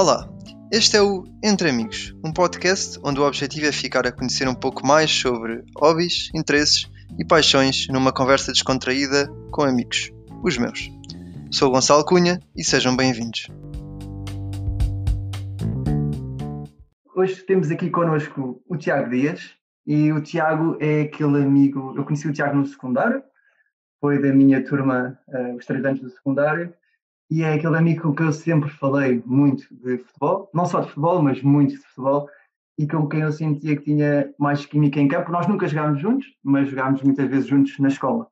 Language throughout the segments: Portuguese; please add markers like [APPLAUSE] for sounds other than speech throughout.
Olá, este é o Entre Amigos, um podcast onde o objetivo é ficar a conhecer um pouco mais sobre hobbies, interesses e paixões numa conversa descontraída com amigos, os meus. Sou Gonçalo Cunha e sejam bem-vindos. Hoje temos aqui connosco o Tiago Dias e o Tiago é aquele amigo. Eu conheci o Tiago no secundário, foi da minha turma, uh, os três anos do secundário, e é aquele amigo com quem eu sempre falei muito de futebol, não só de futebol, mas muito de futebol, e com quem eu sentia que tinha mais química em campo. Nós nunca jogámos juntos, mas jogámos muitas vezes juntos na escola.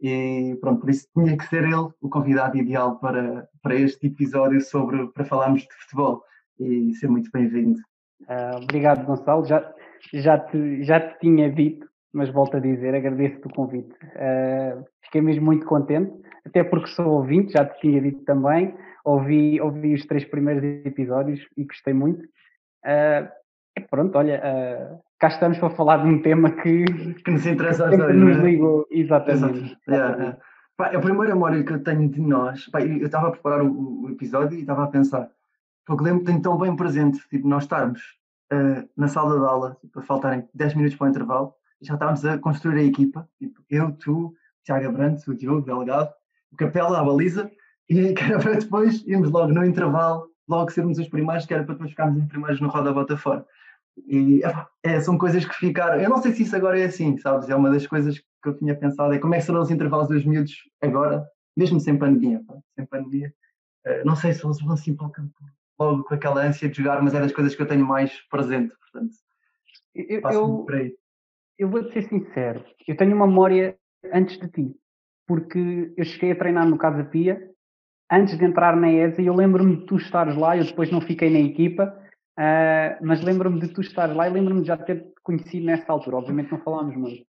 E pronto, por isso tinha que ser ele o convidado ideal para, para este episódio sobre para falarmos de futebol. E ser muito bem-vindo. Uh, obrigado, Gonçalo. Já, já, te, já te tinha dito, mas volto a dizer, agradeço-te o convite. Uh, fiquei mesmo muito contente até porque sou ouvinte, já te tinha dito também, ouvi, ouvi os três primeiros episódios e gostei muito. Uh, pronto, olha, uh, cá estamos para falar de um tema que, que nos interessa que dois, nos é? ligou, exatamente. Yeah, yeah. Pá, a primeira memória que eu tenho de nós, pá, eu estava a preparar o, o, episódio e estava a pensar, porque lembro-me tenho tão bem presente, tipo, nós estarmos uh, na sala de aula, tipo, a faltarem 10 minutos para o intervalo, e já estávamos a construir a equipa, tipo, eu, tu, Tiago Abrantes, o Diogo Delegado, o Capela, a baliza, [LAUGHS] e que era para depois irmos logo no intervalo, logo sermos os primeiros, que era para depois ficarmos os primeiros no Roda Bota Fora. E é, são coisas que ficaram. Eu não sei se isso agora é assim, sabes? É uma das coisas que eu tinha pensado: é como é que serão os intervalos dos miúdos agora, mesmo sem pandemia. Pá, sem pandemia. Uh, não sei se eles vão assim para o campo logo com aquela ânsia de jogar, mas é das coisas que eu tenho mais presente. Portanto, eu, eu, eu vou-te ser sincero: eu tenho uma memória antes de ti porque eu cheguei a treinar no Casa Pia antes de entrar na ESA e eu lembro-me de tu estares lá, eu depois não fiquei na equipa, uh, mas lembro-me de tu estares lá e lembro-me de já ter conhecido nessa altura. Obviamente não falámos muito.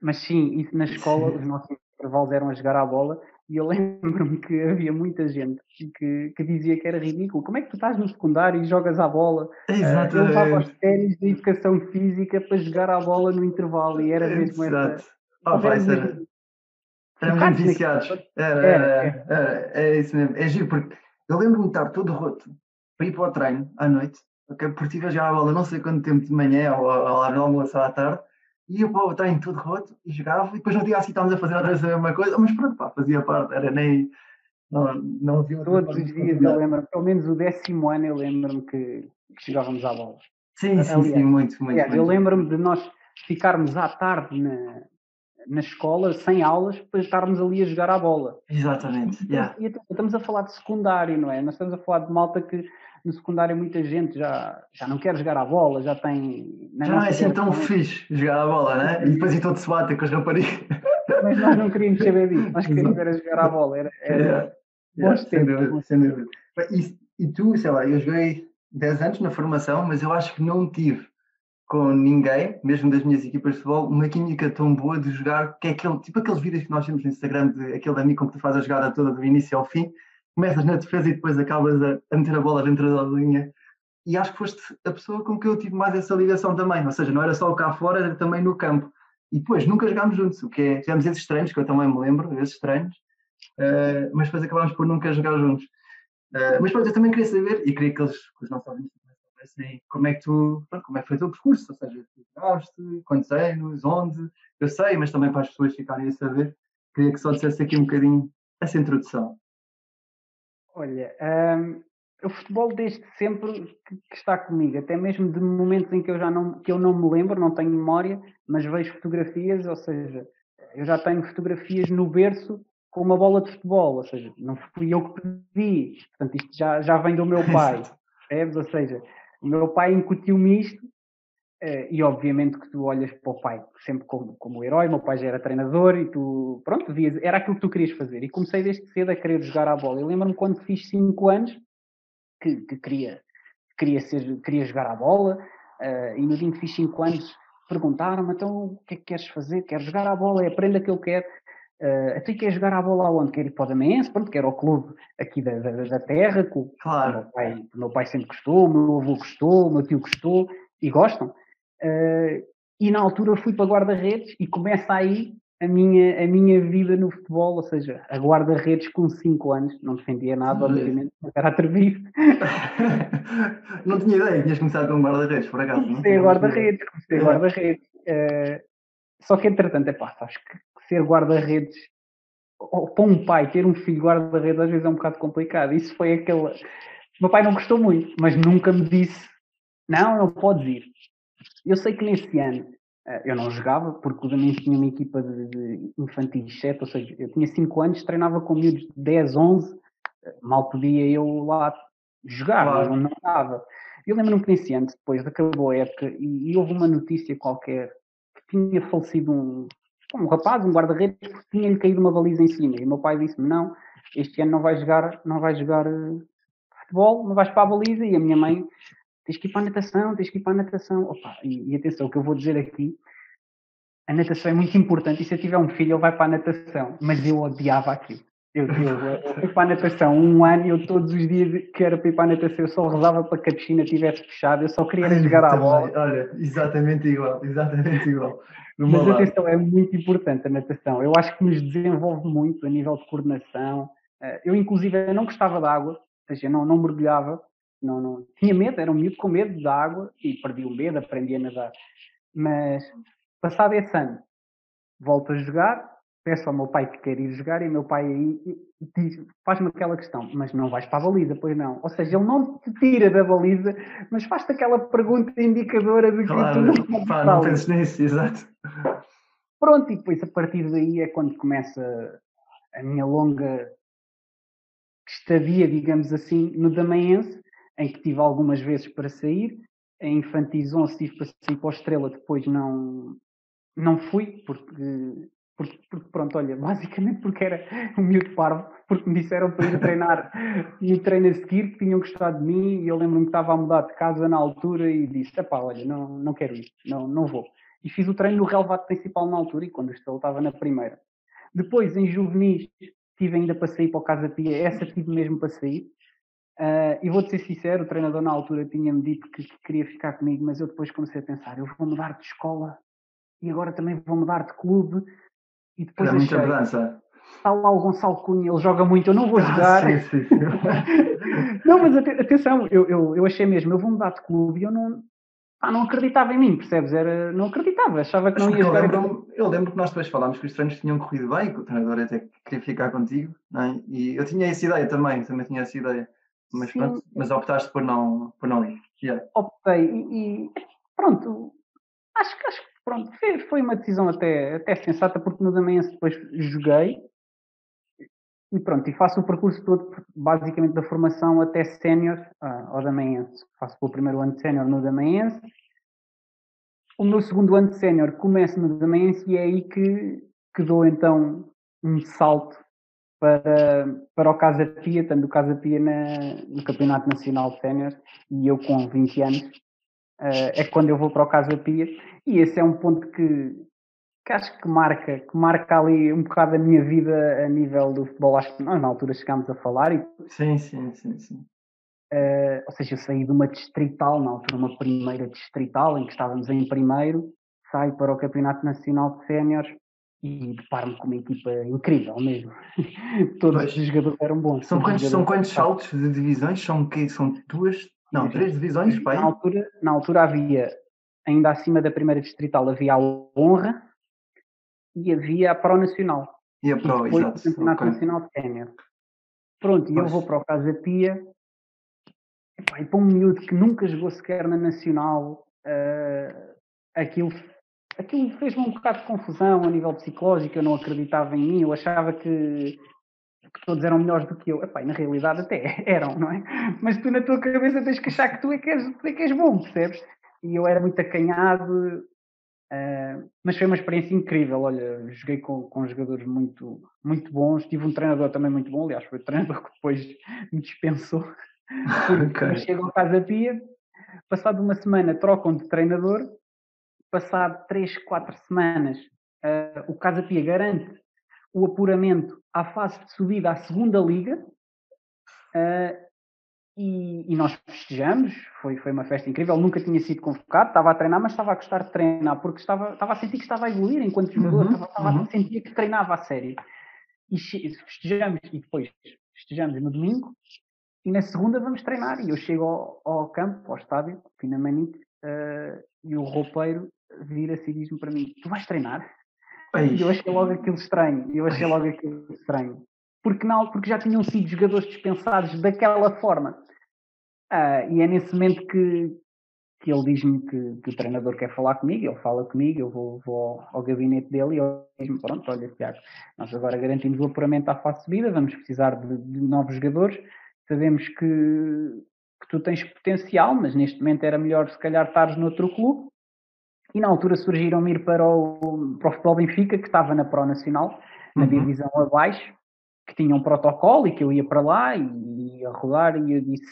Mas sim, isso na escola, sim. os nossos intervalos eram a jogar à bola e eu [LAUGHS] lembro-me que havia muita gente que, que dizia que era ridículo. Como é que tu estás no secundário e jogas à bola? Exato. Uh, eu levava as séries de educação física para jogar à bola no intervalo e era mesmo Exato. essa. Oh, vai ser Éramos muito viciados. Era, era, era, era, é isso mesmo. É giro, porque eu lembro-me de estar todo roto para ir para o treino à noite, okay? porque tive a jogar a bola não sei quanto tempo de manhã ou lá no almoço à tarde, e ia para o treino todo roto e jogava, e depois no dia assim estávamos a fazer outra vez a mesma coisa, mas pronto, pá, fazia parte, era nem. Não, não havia Todos os dias eu lembro, pelo menos o décimo ano eu lembro-me que, que jogávamos à bola. Sim, sim, Aliás, sim, muito, muito. Aliás, muito. Eu lembro-me de nós ficarmos à tarde na, na escola, sem aulas, para estarmos ali a jogar à bola. Exatamente. Então, yeah. E, estamos a falar de secundário, não é? Nós estamos a falar de malta que no secundário muita gente já, já não quer jogar à bola, já tem. Já não é assim tão fixe jogar à bola, né? E depois todo se bate com as raparigas. Mas nós não queríamos saber disso, nós queríamos era jogar à bola. Era, era yeah. yeah. Sem dúvida, sem dúvida. E, e tu, sei lá, eu joguei 10 anos na formação, mas eu acho que não tive com ninguém, mesmo das minhas equipas de futebol, uma química tão boa de jogar, que é aquele, tipo aqueles vídeos que nós temos no Instagram, de aquele amigo que tu fazes a jogada toda do início ao fim, começas na defesa e depois acabas a, a meter a bola dentro da linha. E acho que foste a pessoa com que eu tive mais essa ligação também, ou seja, não era só cá fora, era também no campo. E depois nunca jogámos juntos, o que é, tivemos esses treinos, que eu também me lembro, esses treinos, uh, mas depois acabámos por nunca jogar juntos. Uh, mas pronto, eu também queria saber, e queria que, eles, que os nossos ouvintes assim, como é que tu, como é que foi o teu percurso, ou seja, tu jogaste, quantos anos, onde, eu sei, mas também para as pessoas ficarem a saber, queria que só dissesse aqui um bocadinho essa introdução. Olha, um, o futebol desde sempre que, que, está comigo, até mesmo de momentos em que eu já não, que eu não me lembro, não tenho memória, mas vejo fotografias, ou seja, eu já tenho fotografias no berço com uma bola de futebol, ou seja, não fui eu que pedi, portanto isto já, já vem do meu [LAUGHS] pai, percebes? Ou seja, o meu pai incutiu-me isto, uh, e obviamente que tu olhas para o pai sempre como, como herói, meu pai já era treinador e tu, pronto, vias, era aquilo que tu querias fazer. E comecei desde cedo a querer jogar à bola. Eu lembro-me quando fiz 5 anos que, que, queria, queria, ser, queria jogar à bola, uh, e no dia que fiz 5 anos perguntaram-me, então o que é que queres fazer? Quero jogar à bola, é aprenda aquilo que quero. Uh, até quer jogar a bola aonde? Quer ir para o Damense, pronto, que era o clube aqui da, da, da terra, que claro. o, meu pai, o meu pai sempre gostou, o meu avô gostou, o meu tio gostou, e gostam. Uh, e na altura fui para guarda-redes e começa aí a minha, a minha vida no futebol, ou seja, a guarda-redes com 5 anos, não defendia nada, obviamente, mas era atrevido. [LAUGHS] não tinha ideia, tinhas começado com guarda-redes, por acaso. Comecei a guarda-redes, comecei a guarda-redes. Uh, só que entretanto, é pá, sabes que ser guarda-redes, ou para um pai ter um filho guarda-redes às vezes é um bocado complicado. Isso foi aquele. Meu pai não gostou muito, mas nunca me disse: não, não podes ir. Eu sei que nesse ano eh, eu não jogava, porque o Damiens tinha uma equipa de, infantis 7, ou seja, eu tinha 5 anos, treinava com miúdos de 10, 11, eh, mal podia eu lá jogar, claro. mas não estava. Eu lembro-me que nesse ano, depois acabou a época, e, e, houve uma notícia qualquer que tinha falecido um, um rapaz, um guarda-redes, porque tinha-lhe caído uma baliza em cima. E o meu pai disse-me: Não, este ano não vais jogar, não vais jogar uh, futebol, não vais para a baliza. E a minha mãe tens que ir para a natação, tens que ir para a natação. Opa, e, e, atenção, o que eu vou dizer aqui, a natação é muito importante e se eu tiver um filho ele vai para a natação, mas eu odiava aquilo. Eu, eu, eu fui para a natação um ano e eu todos os dias que era para ir para a natação eu só rezava para que a piscina estivesse fechada, eu só queria jogar à bola. Olha, exatamente igual, exatamente igual. [LAUGHS] Mas atenção, é muito importante a natação. Eu acho que nos desenvolve muito a nível de coordenação. Eh, eu, inclusive, não gostava de água, ou seja, não, não mergulhava, não, não, tinha medo, era um miúdo com medo da água e perdi o medo, aprendi a nadar. Mas, passado esse ano, volto a jogar, peço ao meu pai que quer ir jogar e o meu pai aí diz, faz-me aquela questão, mas não vais para a baliza, pois não. Ou seja, ele não te tira da baliza, mas faz-te aquela pergunta indicadora de que claro, tu não, pá, não penses nisso, exato. Pronto, e depois a partir daí é quando começa a minha longa estadia, digamos assim, no Damaense, em que tive algumas vezes para sair. Em Infantis 11 tive para sair para a Estrela, depois não, não fui, porque, porque, porque, pronto, olha, [LAUGHS] basicamente porque era um miúdo parvo, porque me disseram para ir treinar [LAUGHS] no treino a seguir, que tinham gostado de mim, e eu lembro-me que estava a mudar de casa na altura e disse, pá, olha, não, não quero ir, não, não vou. E fiz o treino no relevado principal na altura, e quando Estrela estava na primeira. Depois, em juvenis, tive ainda para sair para o Casa Pia, essa tive mesmo para sair, Uh, e vou-te ser sincero, o treinador na altura tinha-me dito que, que, queria ficar comigo, mas eu depois comecei a pensar, eu vou mudar de escola e agora também vou mudar de clube. E depois é muita mudança. Está lá o Gonçalo Cunha, ele joga muito, eu não vou ah, jogar. Ah, sim, sim, sim. [LAUGHS] não, mas atenção, eu, eu, eu achei mesmo, eu vou mudar de clube e eu não, ah, não acreditava em mim, percebes? Era, não acreditava, achava que não ia jogar. Eu lembro, eu lembro que nós depois falámos que os treinos tinham corrido bem, que o treinador até queria ficar contigo, é? e eu tinha essa ideia também, também tinha essa ideia. Mas, pronto, mas optaste por não, por não ir. Yeah. Optei e, e, pronto, acho, acho que pronto, foi, uma decisão até, até sensata, porque no Damense depois joguei e pronto, e faço o percurso todo, basicamente da formação até sénior ah, ao Damense. Faço o primeiro ano de sénior no Damense. O meu segundo ano de sénior começa no Damense e é aí que, que dou então um salto para, para o Casa Pia, estando o Casa Pia na, no Campeonato Nacional de Sénior e eu com 20 anos, uh, é quando eu vou para o Casa Pia e esse é um ponto que, que acho que marca, que marca ali um bocado a minha vida a nível do futebol. Acho que nós na altura chegámos a falar e. Sim, sim, sim, sim. Uh, ou seja, eu saí de uma distrital, na altura uma primeira distrital, em que estávamos em primeiro, saio para o Campeonato Nacional de Séniores e deparo-me com uma equipa incrível mesmo. [LAUGHS] Todos pois. os jogadores eram bons. São quantos, são quantos saltos de divisões? São, que, são duas, não, três divisões? Na, altura, na altura havia, ainda acima da primeira distrital, havia a Honra e havia a Pro Nacional. E a Pro, e exato. o Campeonato okay. Nacional de Quênia. Pronto, e eu vou para o Casa Pia e para um miúdo que nunca jogou sequer na Nacional, uh, aquilo aquilo fez-me um bocado de confusão a nível psicológico, eu não acreditava em mim, eu achava que, que todos eram melhores do que eu. Epá, na realidade até [LAUGHS] eram, não é? Mas tu na tua cabeça tens que achar que tu é que és, tu é que és bom, percebes? E eu era muito acanhado, uh, mas foi uma experiência incrível. Olha, joguei com, com jogadores muito, muito bons, tive um treinador também muito bom, aliás, foi o treinador [LAUGHS] que depois me dispensou. [LAUGHS] Porque okay. chego ao Casa Pia, passado uma semana trocam de treinador passado 3, 4 semanas, uh, o Casa Pia garante o apuramento à fase de subida à segunda liga uh, e, e, nós festejamos, foi, foi uma festa incrível, nunca tinha sido convocado, estava a treinar, mas estava a gostar de treinar, porque estava, estava a sentir que estava a evoluir enquanto jogador, uhum, estava, estava uhum. a sentir que treinava a sério. E festejamos, e depois festejamos no domingo, e na segunda vamos treinar, e eu chego ao, ao campo, ao estádio, na Manite, uh, e o roupeiro vira-se e diz-me para mim, tu vais treinar? E eu achei logo aquilo estranho, eu achei logo aquilo estranho. Porque, não, porque já tinham sido jogadores dispensados daquela forma. Uh, e é nesse momento que, que ele diz-me que, que, o treinador quer falar comigo, ele fala comigo, eu vou, vou ao, ao, gabinete dele e ele diz-me, pronto, olha Tiago, nós agora garantimos o apuramento à fase subida, vamos precisar de, de novos jogadores, sabemos que, que, tu tens potencial, mas neste momento era melhor se calhar estares noutro clube, e na altura surgiram-me ir para o, para o Futebol Benfica, que estava na Pro Nacional, na uhum. divisão abaixo, que tinha um protocolo e que eu ia para lá e ia rodar e eu disse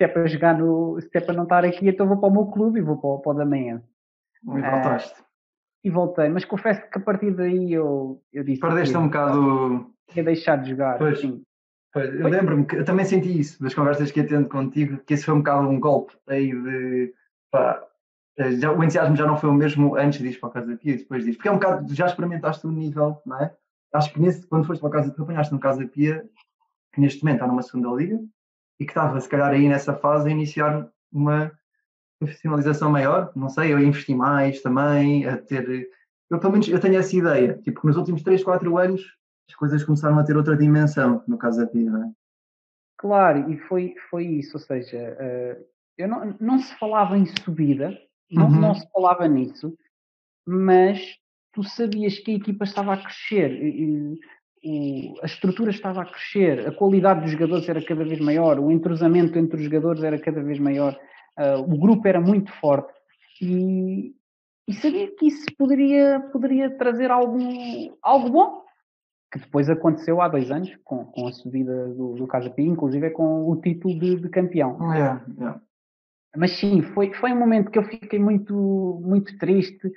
se é para jogar no. se é para não estar aqui, então vou para o meu clube e vou para, para o da manhã. E voltaste. Uh, e voltei, mas confesso que a partir daí eu, eu disse. Perdeste um bocado. Ia deixar de jogar. Pois. Sim. Pois, eu lembro-me que eu também senti isso das conversas que atendo contigo, que esse foi um bocado um golpe aí de. Pá, já, o entusiasmo já não foi o mesmo antes disso para a Casa Pia e depois disso. Porque é um bocado, já experimentaste um nível, não é? Acho que nesse, quando foste para a Casa Pia, apanhaste no Casa Pia, que neste momento está numa segunda liga, e que estava, se calhar, aí nessa fase a iniciar uma profissionalização maior, não sei, eu a investir mais também, a ter. Eu, pelo menos, eu tenho essa ideia, tipo, que nos últimos 3, 4 anos as coisas começaram a ter outra dimensão, no caso da PIA, não é? Claro, e foi, foi isso, ou seja, uh, eu não, não se falava em subida, não, uhum. não se falava nisso, mas tu sabias que a equipa estava a crescer. E, o, a estrutura estava a crescer, a qualidade dos jogadores era cada vez maior, o entrosamento entre os jogadores era cada vez maior, uh, o grupo era muito forte e, e, sabia que isso poderia, poderia trazer algum, algo bom, que depois aconteceu há dois anos, com, com a subida do, do Casa Pia, inclusive com o título de, de campeão. Yeah, yeah. Mas sim, foi, foi um momento que eu fiquei muito, muito triste,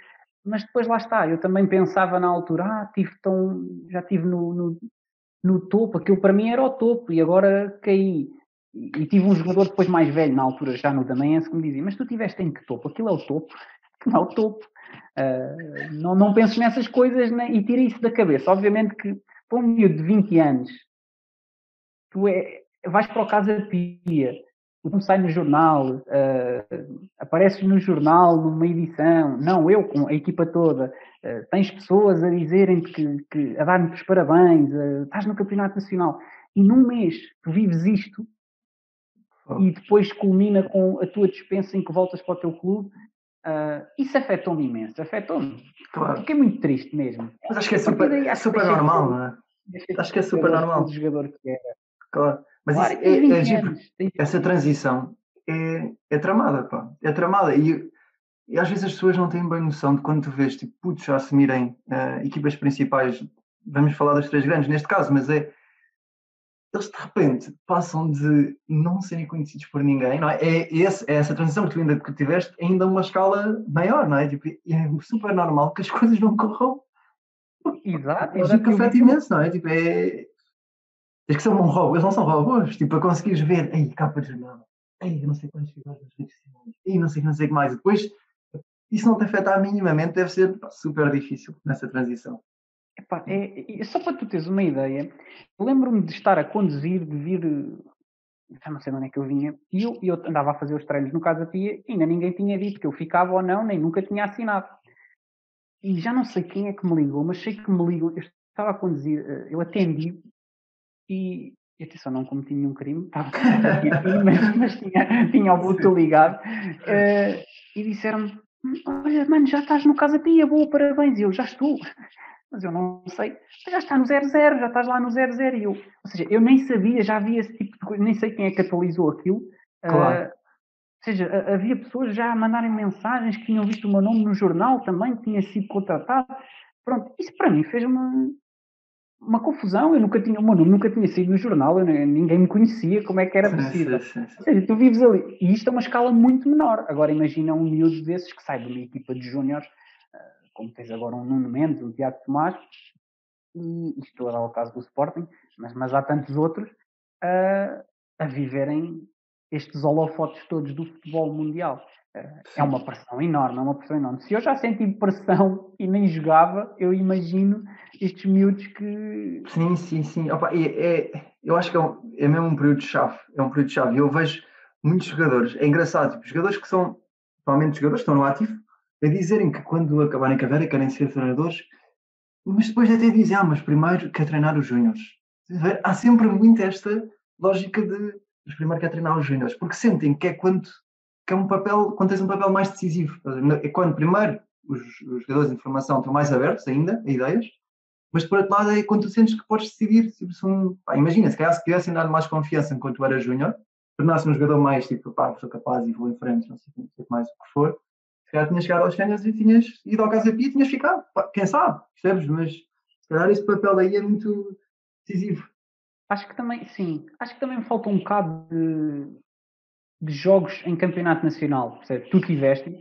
mas depois lá está, eu também pensava na altura, ah, tive tão, já estive no, no, no, topo, aquilo para mim era o topo, e agora caí. E, tive um jogador depois mais velho, na altura já no Damaense, que me dizia, mas tu tiveste em que topo? Aquilo é o topo? Não é o topo. Uh, não, não penses nessas coisas né? e tira isso da cabeça. Obviamente que para um miúdo de 20 anos, tu é, vais para o Casa Pia, não sai no jornal, uh, apareces no jornal, numa edição, não, eu com a equipa toda, uh, tens pessoas a dizerem que, que a dar-me os parabéns, uh, estás no Campeonato Nacional, e num mês tu vives isto oh. e depois culmina com a tua dispensa em que voltas para o teu clube, uh, isso afetou-me imenso, afetou-me. Claro. Fiquei muito triste mesmo. Mas acho que é super, daí, acho super normal, não é? Acho que é super normal. O jogador que era. Claro. Mas claro, isso é, é, essa transição é, é tramada, pá. É tramada. E, e, às vezes as pessoas não têm bem noção de quando tu vês, tipo, putos a assumirem uh, equipas principais, vamos falar das três grandes neste caso, mas é. Eles de repente passam de não serem conhecidos por ninguém, não é? É, esse, é essa transição que tu ainda que tiveste, ainda uma escala maior, não é? Tipo, é super normal que as [LAUGHS] coisas não corram. Exato. É um afeta imenso, não é? Tipo, é, Tens que ser um robô, eles não são robôs, tipo, para conseguires ver, ei, capa de jornal, ei, não sei quantos figuras nas redes sociais, ei, não sei, não sei que mais. E depois, isso não te afetar minimamente, deve ser super difícil nessa transição. Epá, é, é, só para tu teres uma ideia, lembro-me de estar a conduzir, de vir, já não sei onde é que eu vinha, e eu, eu andava a fazer os treinos no Casa Pia e ainda ninguém tinha dito que eu ficava ou não, nem nunca tinha assinado. E já não sei quem é que me ligou, mas sei que me ligou, eu estava a conduzir, eh, eu atendi e, atenção, não cometi nenhum crime, [LAUGHS] estava [LAUGHS] mas, mas tinha, tinha o Bluetooth ligado, uh, e disseram-me, olha, mano, já estás no Casa Pia, boa, parabéns, e eu, já estou, mas eu não sei, já está no 00, já estás lá no 00, e eu, ou seja, eu nem sabia, já havia esse tipo de coisa, nem sei quem é que atualizou aquilo, claro. Uh, ou seja, havia pessoas já a mandarem mensagens que tinham visto o meu nome no jornal também, que tinha sido contratado. Pronto, isso para mim fez-me uma confusão, eu nunca tinha, o meu nome nunca tinha sido no jornal, eu, ninguém me conhecia, como é que era possível? Ou seja, tu vives ali, e isto é uma escala muito menor. Agora imagina um miúdo desses que sai de uma equipa de júniores, eh, como tens agora um Nuno Mendes, um Tiago Tomás, e isto é o caso do Sporting, mas, mas há tantos outros, uh, a viverem estes holofotes todos do futebol mundial. É uma pressão enorme, é uma pressão enorme. Se eu já senti pressão e nem jogava, eu imagino estes miúdos que. Sim, sim, sim. Opa, é, é, eu acho que é, um, é mesmo um período-chave. É um período-chave. Eu vejo muitos jogadores, é engraçado, tipo, jogadores que são, provavelmente jogadores que estão no ativo, a dizerem que quando acabarem a carreira querem ser treinadores, mas depois até dizem, ah, mas primeiro quer treinar os júniores. Há sempre muito esta lógica de mas primeiro quer treinar os júniores, porque sentem que é quando que é um papel, quando tens um papel mais decisivo. É quando primeiro os, os jogadores de informação estão mais abertos ainda a ideias, mas por outro lado é quando tu sentes que podes decidir. Se um, pá, imagina, se calhar se tivessem dado mais confiança enquanto tu eras júnior, tornasse um jogador mais tipo, pá, sou capaz e vou em frente, não sei, não sei mais o que for, se calhar tinhas chegado aos séniores e tinhas ido ao Casa Pia e tinhas ficado. Pá, quem sabe, percebes? Mas se calhar esse papel aí é muito decisivo. Acho que também, sim, acho que também me falta um bocado de, de jogos em campeonato nacional. Percebe? Tu tiveste,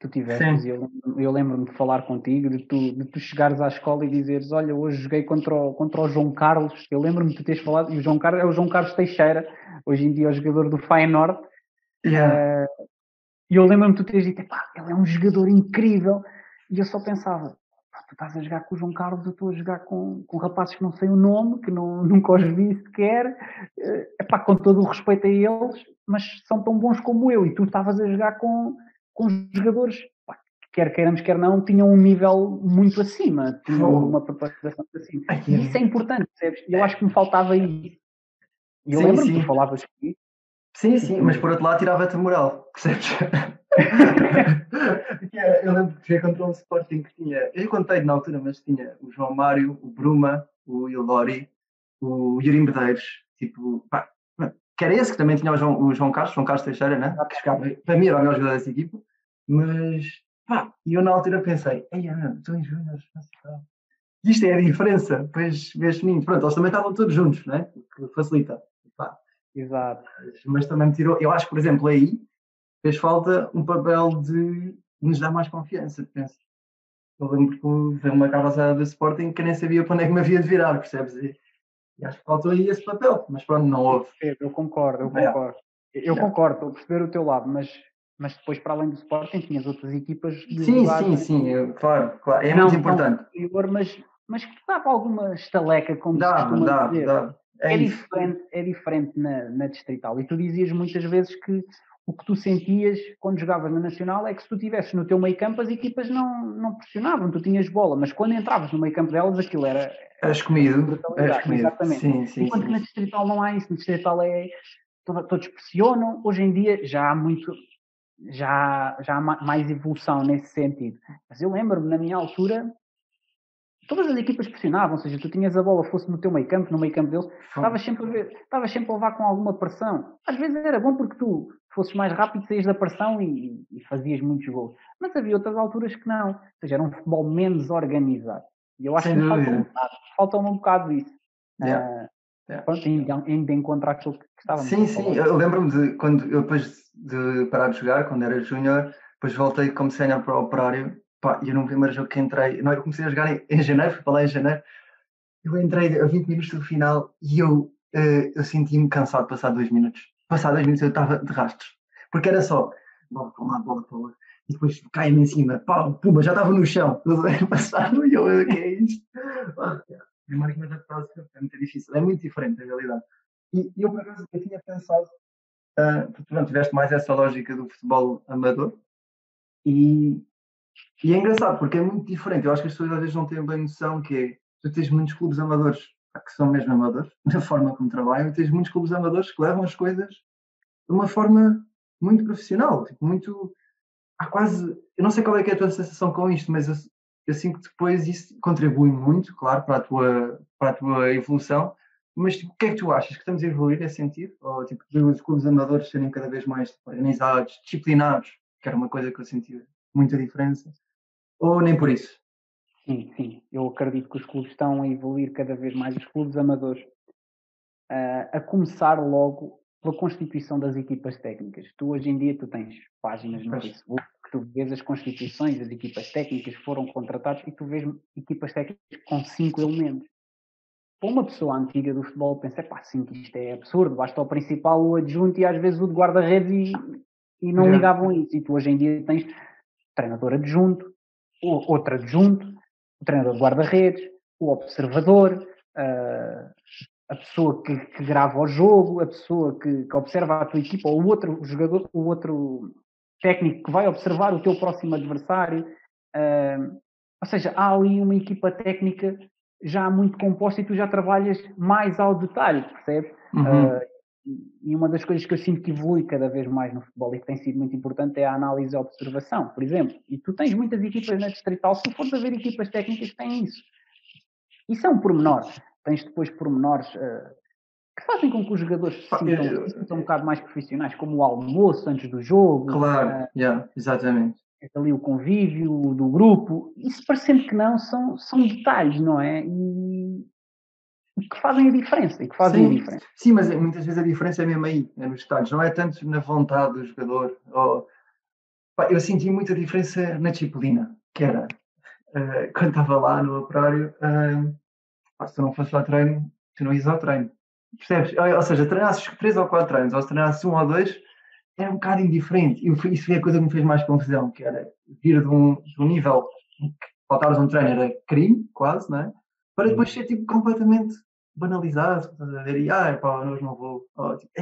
tu tiveste, eu, eu lembro-me de falar contigo, de tu, de tu chegares à escola e dizeres: Olha, hoje joguei contra o, contra o João Carlos. Eu lembro-me de tu teres falado, e o João Carlos é o João Carlos Teixeira, hoje em dia é o jogador do Feyenoord. Yeah. Uh, e eu lembro-me de tu teres dito: ele é um jogador incrível. E eu só pensava: tu estás a jogar com o João Carlos, eu estou a jogar com, com rapazes que não sei o nome, que não, [LAUGHS] nunca os vi sequer, uh, epá, com todo o respeito a eles, mas são tão bons como eu, e tu estavas a jogar com, com jogadores, pá, quer queiramos, quer não, tinham um nível muito acima, tinham oh. uma preparação acima. E isso é importante, percebes? Eu acho que me faltava isso. E eu lembro-me que tu falavas comigo. Sim, sim, mas por outro lado tirava-te moral, percebes? [LAUGHS] [LAUGHS] eu lembro que joguei contra um Sporting que tinha, eu contei na altura, mas tinha o João Mário, o Bruma, o Ilori, o Yuri Medeiros, tipo, pá, que era esse que também tinha o João, o João Carlos, João Carlos Teixeira, né? para mim era o melhor jogador dessa equipa, mas pá, e eu na altura pensei, ei, estou em Júnior, isto é a diferença, depois vês mim, pronto, eles também estavam todos juntos, né? Que facilita. Pá. Exato. Mas, mas também me tirou, eu acho que, por exemplo, aí fez falta um papel de nos dar mais confiança, penso. Eu lembro que veio uma cabazada do Sporting que nem sabia para onde é que me havia de virar, percebes? E, e acho que faltou aí esse papel, mas pronto, não houve. Eu concordo, eu concordo. Eu é. concordo, estou a perceber o teu lado, mas, mas depois, para além do Sporting, tinhas outras equipas de Sim, sim, sim, eu, claro, claro, é não, muito importante. Superior, mas, mas que dava alguma estaleca, como dá, se costuma dá, dizer. Dá. É, é diferente, é diferente na, na distrital. E tu dizias muitas vezes que o que tu sentias quando jogavas na Nacional é que se tu estivesses no teu meio campo as equipas não, não pressionavam, tu tinhas bola, mas quando entravas no meio campo delas aquilo era... Eras comido, eras comido. Exatamente. Sim, sim, Enquanto sim. que na Distrital não há isso, na Distrital é... Todos pressionam, hoje em dia já há muito... Já, já há mais evolução nesse sentido. Mas eu lembro-me, na minha altura, todas as equipas pressionavam, ou seja, tu tinhas a bola, fosse no teu meio campo, no meio campo deles, estavas sempre, a ver, estavas sempre a levar com alguma pressão. Às vezes era bom porque tu fosses mais rápido, saías da pressão e, e, fazias muitos gols. Mas havia outras alturas que não, ou seja, era um futebol menos organizado. E eu acho Sem que falta um, bocado, falta um bocado isso. Yeah. Uh, yeah. Pronto, ainda, ainda encontrar aquilo que estávamos Sim, sim, eu lembro-me de quando eu depois de parar de jogar, quando era júnior, depois voltei como sénior para o operário Pá, e eu no primeiro jogo que entrei, não, eu comecei a jogar em, em janeiro, fui para lá em janeiro, eu entrei a 20 minutos do final e eu, uh, eu senti-me cansado de passar dois minutos. Passar dois minutos eu estava de rastros. Porque era só bola para um lado, bola para o outro. E depois cai-me em cima, pá, pumba, já estava no chão. Passado e eu, o que é isto? Primeiro que me é muito difícil, é muito diferente na realidade. E eu, por acaso, eu tinha pensado, uh, não tiveste mais essa lógica do futebol amador, e e é engraçado porque é muito diferente. Eu acho que as pessoas às vezes não têm bem noção que é, tu tens muitos clubes amadores que são mesmo amadores, [LAUGHS] na forma como trabalham, e tens muitos clubes amadores que levam as coisas de uma forma muito profissional, tipo, muito. Há quase. Eu não sei qual é, é a tua sensação com isto, mas eu, eu sinto que depois isso contribui muito, claro, para a tua, para a tua evolução. Mas tipo, o que é que tu achas? Que estamos a evoluir nesse sentido? Ou tipo, os clubes amadores serem cada vez mais organizados, disciplinados, que era uma coisa que eu sentia muita diferença? Ou nem por isso? Sim, sim. Eu acredito que os clubes estão a evoluir cada vez mais, os clubes amadores, uh, a começar logo pela constituição das equipas técnicas. Tu hoje em dia tu tens páginas no Facebook que tu vês as constituições das equipas técnicas foram contratadas e tu vês equipas técnicas com cinco elementos. para uma pessoa antiga do futebol pensa, pá, isto é absurdo, basta o principal, o adjunto e às vezes o de guarda-redes e, e não é. ligavam isso. E tu hoje em dia tens treinador adjunto, outro adjunto, o treinador de guarda-redes, o observador, uh, a pessoa que, que, grava o jogo, a pessoa que, que, observa a tua equipa, ou o outro jogador, o outro técnico que vai observar o teu próximo adversário. Uh, ou seja, há ali uma equipa técnica já muito composta e tu já trabalhas mais ao detalhe, percebes? Uhum. Uh, e uma das coisas que eu sinto que evolui cada vez mais no futebol e que tem sido muito importante é a análise e a observação, por exemplo. E tu tens muitas equipas na distrital, se tu fores a ver equipas técnicas que têm isso. Isso é um pormenor. Tens depois pormenores uh, que fazem com que os jogadores se sintam, se sintam um bocado mais profissionais, como o almoço antes do jogo. Claro, uh, yeah, exatamente. Ali o convívio do grupo. Isso parecendo que não, são, são detalhes, não é? E, que fazem a diferença e que fazem sim, a diferença. Sim, mas muitas vezes a diferença é mesmo aí, é nos detalhes, não é tanto na vontade do jogador. Ou... eu senti muita diferença na disciplina, que era uh, [LAUGHS] quando estava lá no operário, uh, se tu não fosse ao treino, tu não ias ao treino. Percebes? Ou seja, treinasses três ou quatro treinos, ou se treinasses um ou dois, era um bocado indiferente. E isso foi a coisa que me fez mais confusão, que era vir de um, de um nível que faltavas um treino era crime, quase, não é? Para depois ser tipo completamente banalizado, estás a ver? E, ah, pá, hoje não vou. Oh, tipo,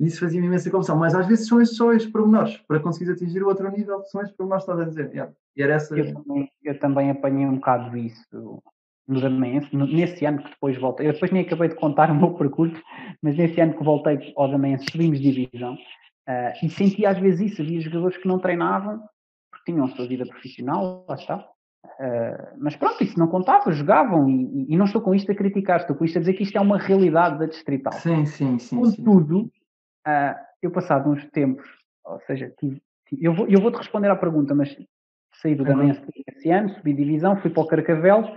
isso fazia-me imensa confusão, mas às vezes são esses só esses pormenores, para conseguires atingir o outro nível, são esses pormenores que estás a dizer. Yeah. E era essa... eu, também, eu também apanhei um bocado isso no Damense, nesse ano que depois voltei, eu depois nem acabei de contar [LAUGHS] o meu percurso, mas nesse ano que voltei ao Damense subimos divisão, uh, e senti às vezes isso, havia jogadores que não treinavam, porque tinham a sua vida profissional, lá está, Uh, mas pronto, isso não contava, jogavam e, e, não estou com isto a criticar, estou com isto a dizer que isto é uma realidade da distrital. Sim, sim, sim. Contudo, uh, eu passado uns tempos, ou seja, tive, tive, eu, vou, eu vou-te responder à pergunta, mas saí do uhum. esse ano, subi divisão, fui para o Carcavelos,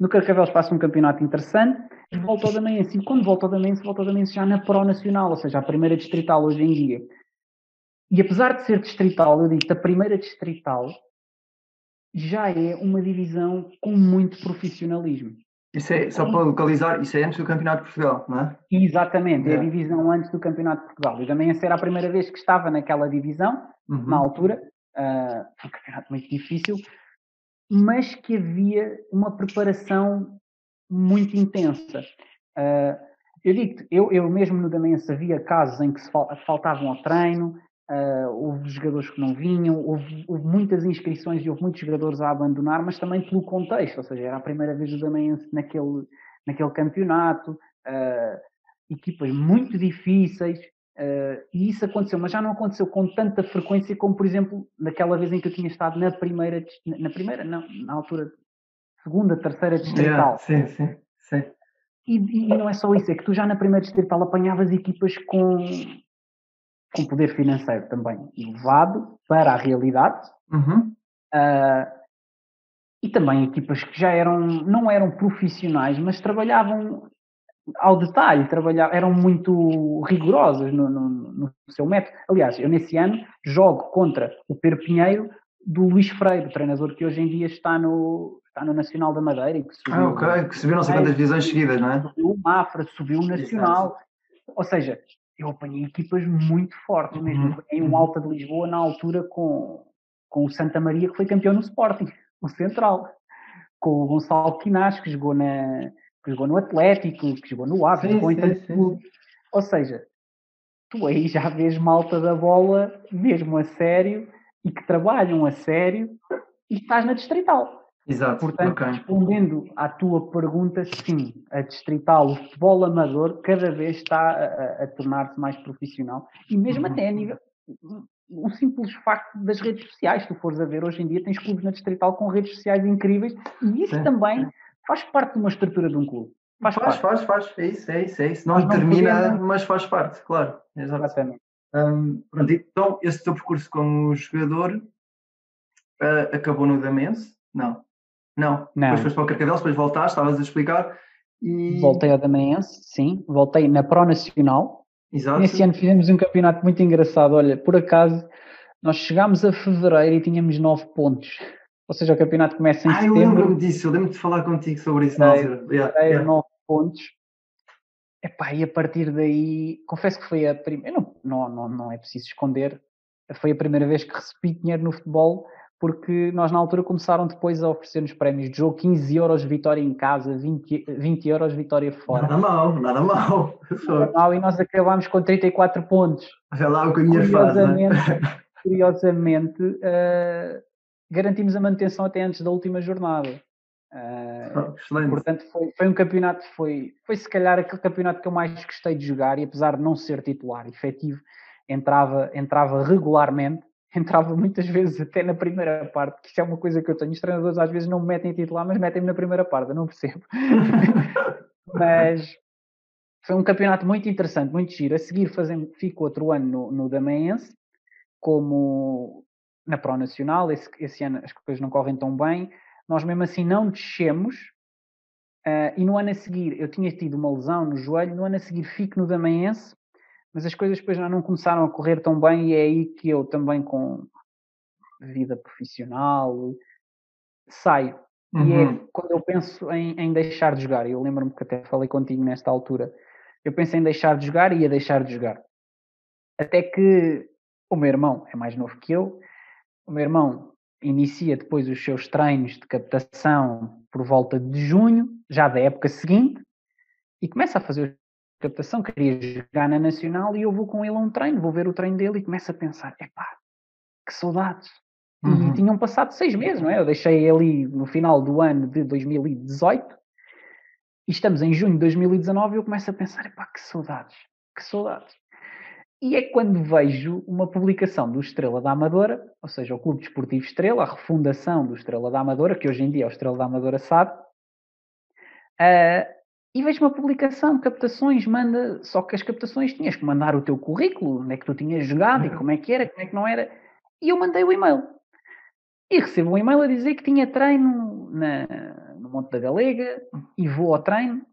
no Carcavelos passa um campeonato interessante, volto ao Damense, e quando volto ao Damense, volto ao Damense já na Pro Nacional, ou seja, a primeira distrital hoje em dia. E apesar de ser distrital, eu digo a primeira distrital já é uma divisão com muito profissionalismo. Isso é, só para localizar, isso é antes do Campeonato de Portugal, não é? Exatamente, é, é a divisão antes do Campeonato de Portugal. Eu também era a primeira vez que estava naquela divisão, uhum. na altura, uh, foi um campeonato muito difícil, mas que havia uma preparação muito intensa. Uh, eu digo eu, eu mesmo no Damense havia casos em que se faltavam ao treino, Uh, houve jogadores que não vinham, houve, houve, muitas inscrições e houve muitos jogadores a abandonar, mas também pelo contexto, ou seja, era a primeira vez do Damense naquele, naquele campeonato, uh, equipas muito difíceis, uh, e isso aconteceu, mas já não aconteceu com tanta frequência como, por exemplo, naquela vez em que eu tinha estado na primeira, na primeira, não, na altura, segunda, terceira distrital. Yeah, sim, sim, sim. E, e, não é só isso, é que tu já na primeira distrital apanhavas equipas com com poder financeiro também elevado para a realidade. Uhum. Uh, e também equipas que já eram, não eram profissionais, mas trabalhavam ao detalhe, trabalhavam, eram muito rigorosas no, no, no, seu método. Aliás, eu nesse ano jogo contra o Pedro Pinheiro do Luís Freire, o treinador que hoje em dia está no, está no Nacional da Madeira. E que subiu, ah, ok, que subiu não sei quantas divisões seguidas, não é? Subiu o Mafra, subiu o Nacional. Ou seja, eu apanhei equipas muito fortes mesmo. Em um Alta de Lisboa na altura com, com o Santa Maria, que foi campeão no Sporting, o Central. Com o Gonçalo Quinás, que jogou, na, que jogou no Atlético, que jogou no Aves, jogou em tantos clubes. Ou seja, tu aí já vês malta da bola mesmo a sério e que trabalham a sério e estás na distrital. Exato. Portanto, okay. respondendo à tua pergunta, sim, a distrital, o futebol amador, cada vez está a, a tornar-se mais profissional e mesmo uhum. até a nível. Um simples facto das redes sociais, se tu fores a ver, hoje em dia tens clubes na distrital com redes sociais incríveis e isso sim, também sim. faz parte de uma estrutura de um clube. Faz, faz, faz, faz, é isso, é isso, é isso. Não, não termina, podemos... mas faz parte, claro. Exatamente. Um, pronto, então, esse teu percurso como jogador uh, acabou no Damense? Não. Não. não. Depois foste para o Carcavelos, depois voltaste, estavas a explicar. E... Voltei ao Damense, sim. Voltei na Pro Nacional. Exato. Nesse ano fizemos um campeonato muito engraçado. Olha, por acaso, nós chegámos a fevereiro e tínhamos nove pontos. ou seja, o campeonato começa em ah, setembro. eu lembro-me disso, eu lembro-me de falar contigo sobre isso na altura. Yeah, yeah. 9 pontos. Epá, e a partir daí, confesso que foi a primeira, não, não, não, não é preciso esconder, foi a primeira vez que recebi dinheiro no futebol, porque nós na altura começaram depois a oferecer-nos prémios de jogo, 15 euros vitória em casa, 20, 20 euros vitória fora. Nada mal, nada mal. Nada mal e nós acabámos com 34 pontos. Vê lá o que a minha fase, né? Curiosamente, uh, garantimos a manutenção até antes da última jornada. Uh, Excelente. Portanto, foi, foi, um campeonato, foi, foi se calhar aquele campeonato que eu mais gostei de jogar e apesar de não ser titular efetivo, entrava, entrava regularmente, entrava muitas vezes até na primeira parte, que isso é uma coisa que eu tenho. Os treinadores às vezes não me metem titular, mas metem-me na primeira parte, eu não percebo. [LAUGHS] mas foi um campeonato muito interessante, muito giro. A seguir fazendo, fico outro ano no, no Damaense, como na Pro Nacional, esse, esse ano as coisas não correm tão bem nós mesmo assim não descemos. Uh, e no ano a seguir, eu tinha tido uma lesão no joelho, no ano a seguir fico no Damaense, mas as coisas depois já não começaram a correr tão bem e é aí que eu também com vida profissional saio. Uhum. E é uhum. quando eu penso em, em deixar de jogar, eu lembro-me que até falei contigo nesta altura, eu pensei em deixar de jogar e ia deixar de jogar. Até que o meu irmão é mais novo que eu, o meu irmão inicia depois os seus treinos de captação por volta de junho, já da época seguinte, e começa a fazer captação, queria jogar na Nacional e eu vou com ele a um treino, vou ver o treino dele e começo a pensar, epá, que saudades. Uhum. E tinham passado seis meses, não é? Eu deixei ali no final do ano de 2018 e estamos em junho de 2019 e eu começo a pensar, epá, que saudades, que saudades. E é quando vejo uma publicação do Estrela da Amadora, ou seja, o Clube Desportivo Estrela, a refundação do Estrela da Amadora, que hoje em dia é o Estrela da Amadora SAD, uh, e vejo uma publicação, captações, manda, só que as captações tinhas que mandar o teu currículo, onde é que tu tinhas jogado e como é que era, como é que não era, e eu mandei o e-mail. E recebo um e-mail a dizer que tinha treino na, no Monte da Galega e vou ao treino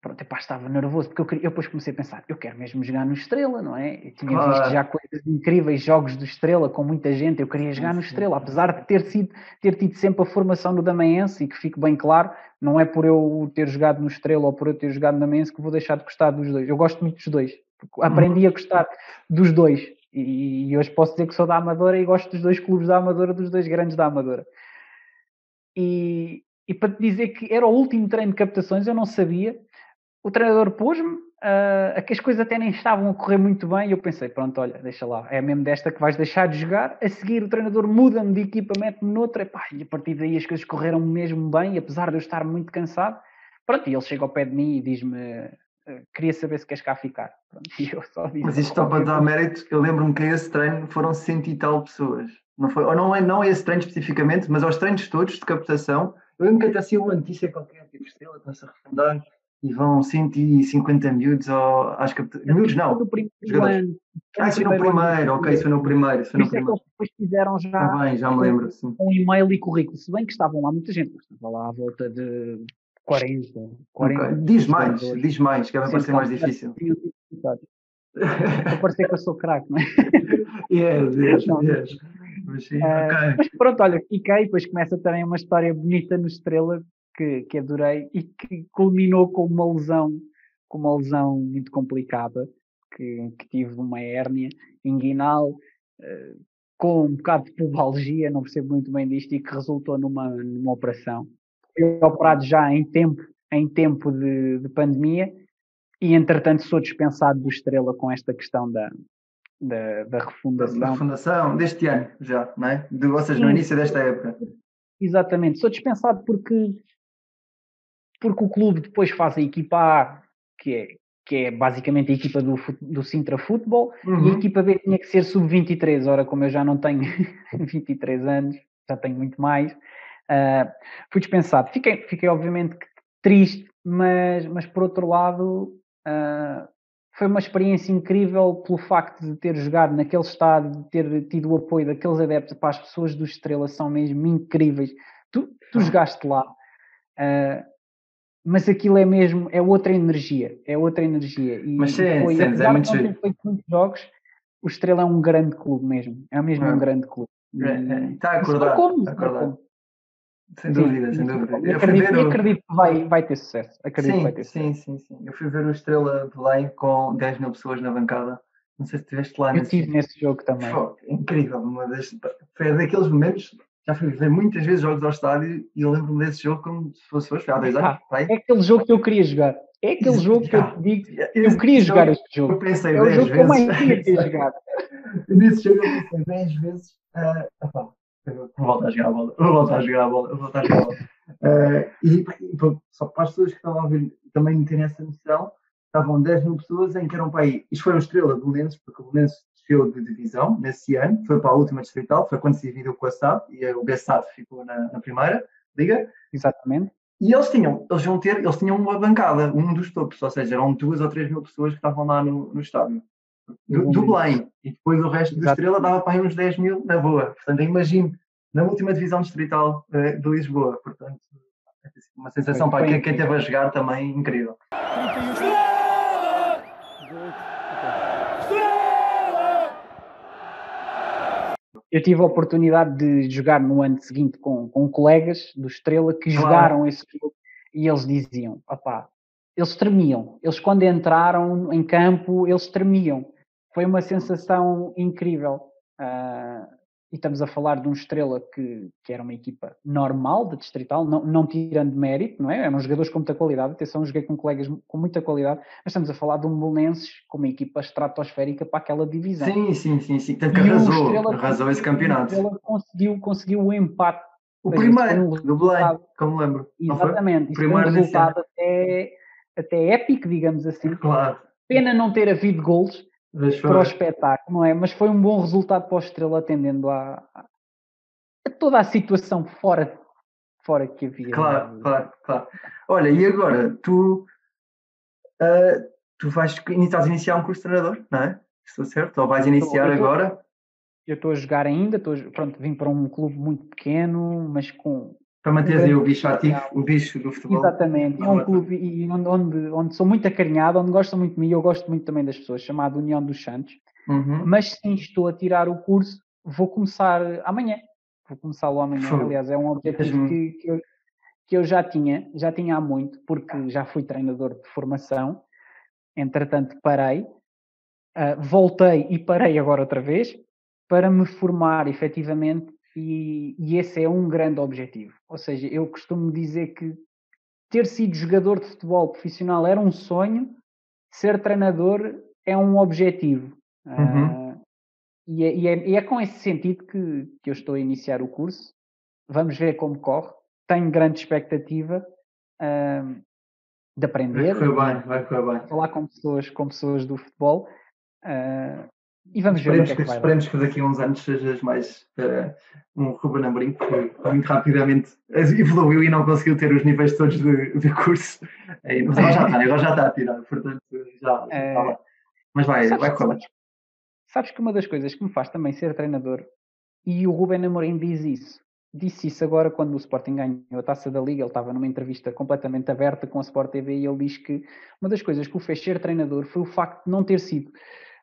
pronto, epá, estava nervoso, porque eu, queria, eu depois comecei a pensar, eu quero mesmo jogar no Estrela, não é? Eu tinha claro. visto já coisas incríveis, jogos do Estrela com muita gente, eu queria jogar no Estrela, apesar de ter, sido, ter tido sempre a formação no Damaense, e que fique bem claro, não é por eu ter jogado no Estrela ou por eu ter jogado no Damaense que vou deixar de gostar dos dois, eu gosto muito dos dois, aprendi a gostar dos dois, e, e hoje posso dizer que sou da Amadora e gosto dos dois clubes da Amadora, dos dois grandes da Amadora. E, e para te dizer que era o último treino de captações, eu não sabia, o treinador pôs-me, uh, que as coisas até nem estavam a correr muito bem, e eu pensei, pronto, olha, deixa lá, é mesmo desta que vais deixar de jogar, a seguir o treinador muda-me de equipa, mete-me noutra, epá, e a partir daí as coisas correram mesmo bem, apesar de eu estar muito cansado, pronto, e ele chega ao pé de mim e diz-me, uh, queria saber se queres cá ficar, pronto, [LAUGHS] e eu só disse... Mas isto só para dar mérito, eu lembro-me que esse treino foram cento e tal pessoas, não foi, ou não é, não esse treino especificamente, mas aos treinos todos de captação, eu lembro que até assim uma notícia qualquer, tipo, estrela, está-se a refundar, e vão 150 miúdos ao, às captações. Miúdos não. No primeiro ano. Ah, isso foi no primeiro, ok, isso foi no primeiro. Isso foi no é primeiro. depois fizeram já. Ah, bem, já me lembro. Sim. Um e-mail e currículo. Se bem que estavam lá muita gente, estava lá à volta de 40. 40 okay. Diz mais, diz mais, que é para ser mais difícil. Vou [LAUGHS] parecer que eu sou craque, não é? Yes, yes, yes. Mas, sim, uh, okay. mas pronto, olha, fiquei, depois começa também uma história bonita no Estrela, que, que adorei e que culminou com uma lesão, com uma lesão muito complicada, que, que tive uma hérnia inguinal, uh, com um bocado de pubalgia, não percebo muito bem disto, e que resultou numa, numa operação. Fui operado já em tempo, em tempo de, de pandemia, e entretanto sou dispensado do Estrela com esta questão da, da, da refundação. Da refundação deste ano já, não é? De, ou seja, Sim. no início desta época. Exatamente, sou dispensado porque porque o clube depois faz a equipa A, que é, que é basicamente a equipa do, do Sintra Futebol, uhum. e a equipa B tinha que ser sub-23. Ora, como eu já não tenho [LAUGHS] 23 anos, já tenho muito mais, uh, fui dispensado. Fiquei, fiquei obviamente triste, mas, mas por outro lado, uh, foi uma experiência incrível pelo facto de ter jogado naquele estádio, de ter tido o apoio daqueles adeptos. Para as pessoas do Estrela são mesmo incríveis. Tu, tu ah. jogaste lá. Uh, mas aquilo é mesmo, é outra energia, é outra energia. E mas sim, foi, sim, é muito ter feito muitos jogos, o Estrela é um grande clube mesmo, é mesmo é. um grande clube. Está é, é, acordado, está acordado. Sem dúvida, sim, sem dúvida. Eu acredito, acredito que vai, vai ter sucesso. Acredito sim, vai ter sim, sim, sim. Eu fui ver o Estrela de Belém com 10 mil pessoas na bancada. Não sei se estiveste lá. Eu nesse... estive nesse jogo também. Pô, incrível. Uma das... Foi daqueles momentos. Já fui ver muitas vezes jogos ao estádio e eu lembro-me desse jogo como se fosse hoje, há dois anos. Ah, é aquele jogo que eu queria jogar. É aquele jogo que eu te digo. Eu queria jogar este jogo. Eu pensei é o jogo vezes. que eu mais queria ter jogado. [LAUGHS] Nesse jogo eu pensei 10 vezes. Uh, vou voltar a jogar a bola, vou voltar a jogar a bola, vou voltar a jogar a bola. Uh, e, só para as pessoas que estão a ouvir também terem essa noção, estavam 10 mil pessoas em que eram para aí. Isto foi o estrela do Lenço, porque o Lenço desceu de divisão nesse ano, foi para a última distrital, foi quando se dividiu com a SAD e o BSAD ficou na, na primeira liga. Exatamente. E eles tinham, eles vão ter, eles tinham uma bancada, um dos topos, ou seja, eram duas ou três mil pessoas que estavam lá no, no estádio. Do, do Belém. E depois o resto do Estrela dava para aí uns 10 mil na boa. Portanto, imagino, na última divisão distrital uh, de Lisboa. Portanto, é uma sensação para quem, quem teve a jogar também incrível. Eu tive a oportunidade de jogar no ano seguinte com, com colegas do Estrela que claro. jogaram esse jogo e eles diziam, opá, eles tremiam. Eles quando entraram em campo, eles tremiam. Foi uma sensação incrível. Uh, e estamos a falar de um Estrela que, que era uma equipa normal de distrital, não, não tirando mérito, não é? Eram jogadores com muita qualidade, atenção, joguei com colegas com muita qualidade, mas estamos a falar de um Belenenses com uma equipa estratosférica para aquela divisão. Sim, sim, sim, sim. Tanto que arrasou, arrasou esse campeonato. Ela conseguiu, conseguiu o empate. O primeiro, um do Belém, como lembro. Exatamente, isso foi um resultado até, até épico, digamos assim. Claro. Pena não ter havido gols, para o espetáculo, não é? Mas foi um bom resultado para o Estrela, atendendo a, a toda a situação fora, fora que havia. Claro, é? claro, claro. Olha, e agora, tu, uh, tu vais, estás a iniciar um curso de treinador, não é? Estou certo? Ou vais iniciar eu agora? Eu estou a jogar ainda, estou, pronto, vim para um clube muito pequeno, mas com para manter o bicho ativo, o bicho do futebol. Exatamente, é um clube e onde, onde, onde sou muito acarinhado, onde gostam muito de mim, eu gosto muito também das pessoas, chamado União dos Santos. Uhum. Mas sim, estou a tirar o curso, vou começar amanhã. Vou começá-lo amanhã, Foi. aliás, é um objetivo que, que, eu, que eu já tinha, já tinha há muito, porque já fui treinador de formação, entretanto parei, uh, voltei e parei agora outra vez, para me formar efetivamente e, e, esse é um grande objetivo. Ou seja, eu costumo dizer que ter sido jogador de futebol profissional era um sonho, ser treinador é um objetivo. Uhum. Uh, e, é, e, é, e, é, com esse sentido que, que eu estou a iniciar o curso. Vamos ver como corre. Tenho grande expectativa uh, de aprender. Vai correr bem, vai correr bem. Falar com pessoas, com pessoas do futebol. Uh, e vamos esperemos ver. Que, que, esperemos que daqui a uns anos sejas mais uh, um Ruben Amorim, que muito rapidamente evoluiu e não conseguiu ter os níveis todos de, de curso. É, mas agora já está, agora já está a tirar, portanto já, já é... está lá. Mas vai, sabes, vai sabes, sabes que uma das coisas que me faz também ser treinador, e o Ruben Amorim diz isso, disse isso agora quando o Sporting ganhou a taça da Liga. Ele estava numa entrevista completamente aberta com a Sport TV e ele diz que uma das coisas que o fez ser treinador foi o facto de não ter sido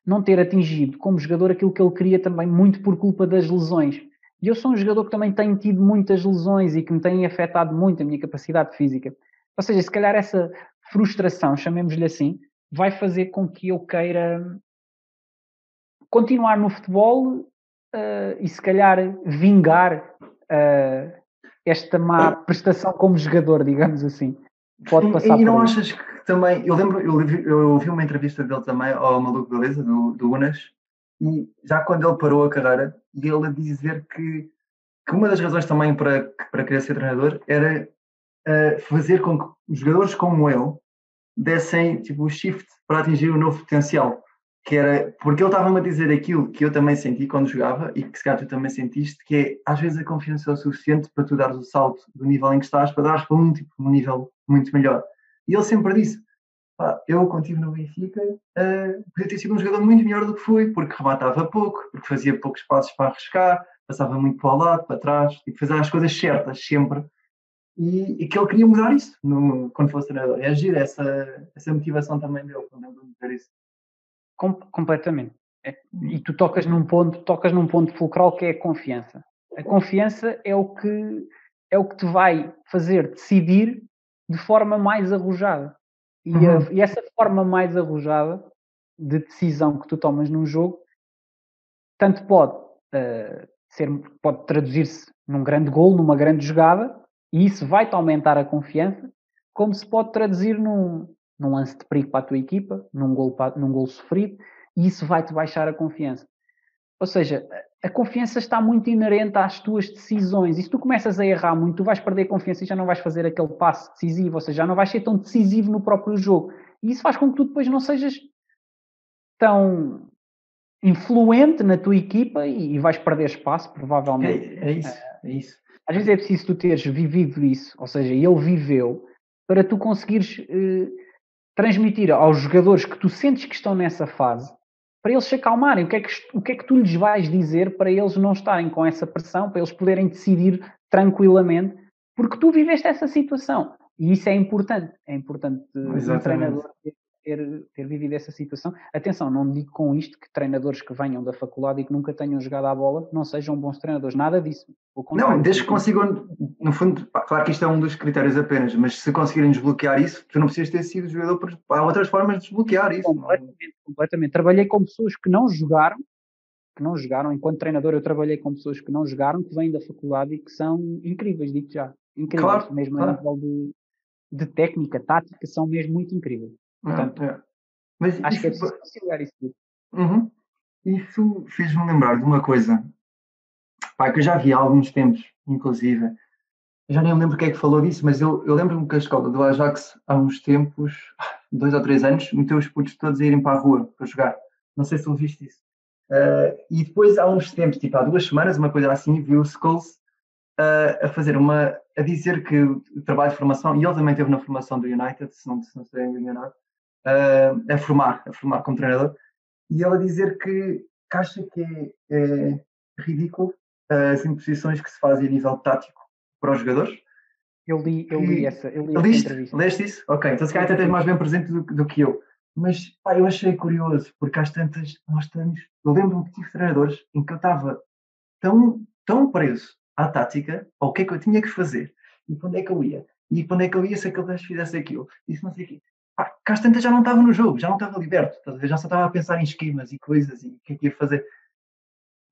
não ter atingido como jogador aquilo que ele queria também muito por culpa das lesões. E eu sou um jogador que também tenho tido muitas lesões e que me têm afetado muito a minha capacidade física. Ou seja, se calhar essa frustração, chamemos-lhe assim, vai fazer com que eu queira continuar no futebol uh, e se calhar vingar uh, esta má prestação como jogador, digamos assim. Pode passar e, e não achas que também, eu lembro, eu, eu ouvi uma entrevista dele também ao Maluco Beleza, do, do Unas, e já quando ele parou a carreira, e ele a dizer que, que uma das razões também para, para querer ser treinador era uh, fazer com que jogadores como ele dessem tipo, o shift para atingir o novo potencial. Que era, porque ele estava-me a dizer aquilo que eu também senti quando jogava e que se calhar tu também sentiste, que é às vezes a confiança é o suficiente para tu dares o salto do nível em que estás para dares para um, tipo, um nível muito melhor. E ele sempre disse: pá, eu, quando estive no Benfica, uh, podia ter sido um jogador muito melhor do que fui, porque rematava pouco, porque fazia poucos passos para arriscar, passava muito para o lado, para trás, e fazia as coisas certas sempre. E, e, que ele queria mudar isso no, quando fosse treinador. É agir essa, essa motivação também dele, quando ele dizer isso. Com, completamente. É, e tu tocas num ponto, tocas num ponto fulcral que é a confiança. A confiança é o que é o que te vai fazer decidir de forma mais arrojada. E, uhum. a, e essa forma mais arrojada de decisão que tu tomas num jogo, tanto pode uh, ser, pode traduzir-se num grande gol, numa grande jogada, e isso vai-te aumentar a confiança, como se pode traduzir num, num lance de perigo para a tua equipa, num gol, para, num gol sofrido, e isso vai-te baixar a confiança. Ou seja, a confiança está muito inerente às tuas decisões. E se tu começas a errar muito, tu vais perder a confiança e já não vais fazer aquele passo decisivo, ou seja, já não vais ser tão decisivo no próprio jogo. E isso faz com que tu depois não sejas tão influente na tua equipa e, vais perder espaço, provavelmente. É, é isso, é isso. Às vezes é preciso tu teres vivido isso, ou seja, ele viveu, para tu conseguires eh, transmitir aos jogadores que tu sentes que estão nessa fase para eles se acalmarem. O que, é que, o que é que tu lhes vais dizer para eles não estarem com essa pressão, para eles poderem decidir tranquilamente, porque tu viveste essa situação. E isso é importante. É importante o treinador ter, ter vivido essa situação. Atenção, não digo com isto que treinadores que venham da faculdade e que nunca tenham jogado à bola não sejam bons treinadores, nada disso. Não, desde que consigam, no fundo, claro que isto é um dos critérios apenas, mas se conseguirem desbloquear isso, tu não precisas ter sido jogador, há outras formas de desbloquear isso. Completamente, completamente. Trabalhei com pessoas que não jogaram, que não jogaram, enquanto treinador eu trabalhei com pessoas que não jogaram, que vêm da faculdade e que são incríveis, digo já. Incríveis, claro, mesmo claro. a nível de, de técnica, tática, são mesmo muito incríveis. Portanto, é. Mas acho isso, que é preciso conciliar isso tudo. Uhum. Isso fez-me lembrar de uma coisa pá, que eu já vi há alguns tempos, inclusive. Já nem lembro quem é que falou disso, mas eu, eu lembro-me que a escola do Ajax, há uns tempos, [LAUGHS] dois ou três anos, meteu os putos todos a irem para a rua para jogar. Não sei se tu viste isso. Uh, e depois, há uns tempos, tipo há duas semanas, uma coisa assim, viu o Skulls uh, a fazer uma. a dizer que o trabalho de formação, e ele também teve na formação do United, se não, se não estou enganado, uh, a formar, a formar como treinador, e ele a dizer que, que acha que é, é ridículo uh, as imposições que se fazem a nível tático para os jogadores. Eu li, eu li essa, eu li essa Liste? entrevista. Leste isso? Ok, então se calhar até tens mais bem presente do, do que eu. Mas pá, eu achei curioso, porque às tantas nós estamos. Eu lembro-me que tive treinadores em que eu estava tão, tão preso à tática, ao que é que eu tinha que fazer, e para onde é que eu ia, e para onde é que eu ia se aquele gajo fizesse aquilo, isso não sei o quê pá, Castanta já não estava no jogo, já não estava liberto, já só estava a pensar em esquemas e coisas e o que é que ia fazer.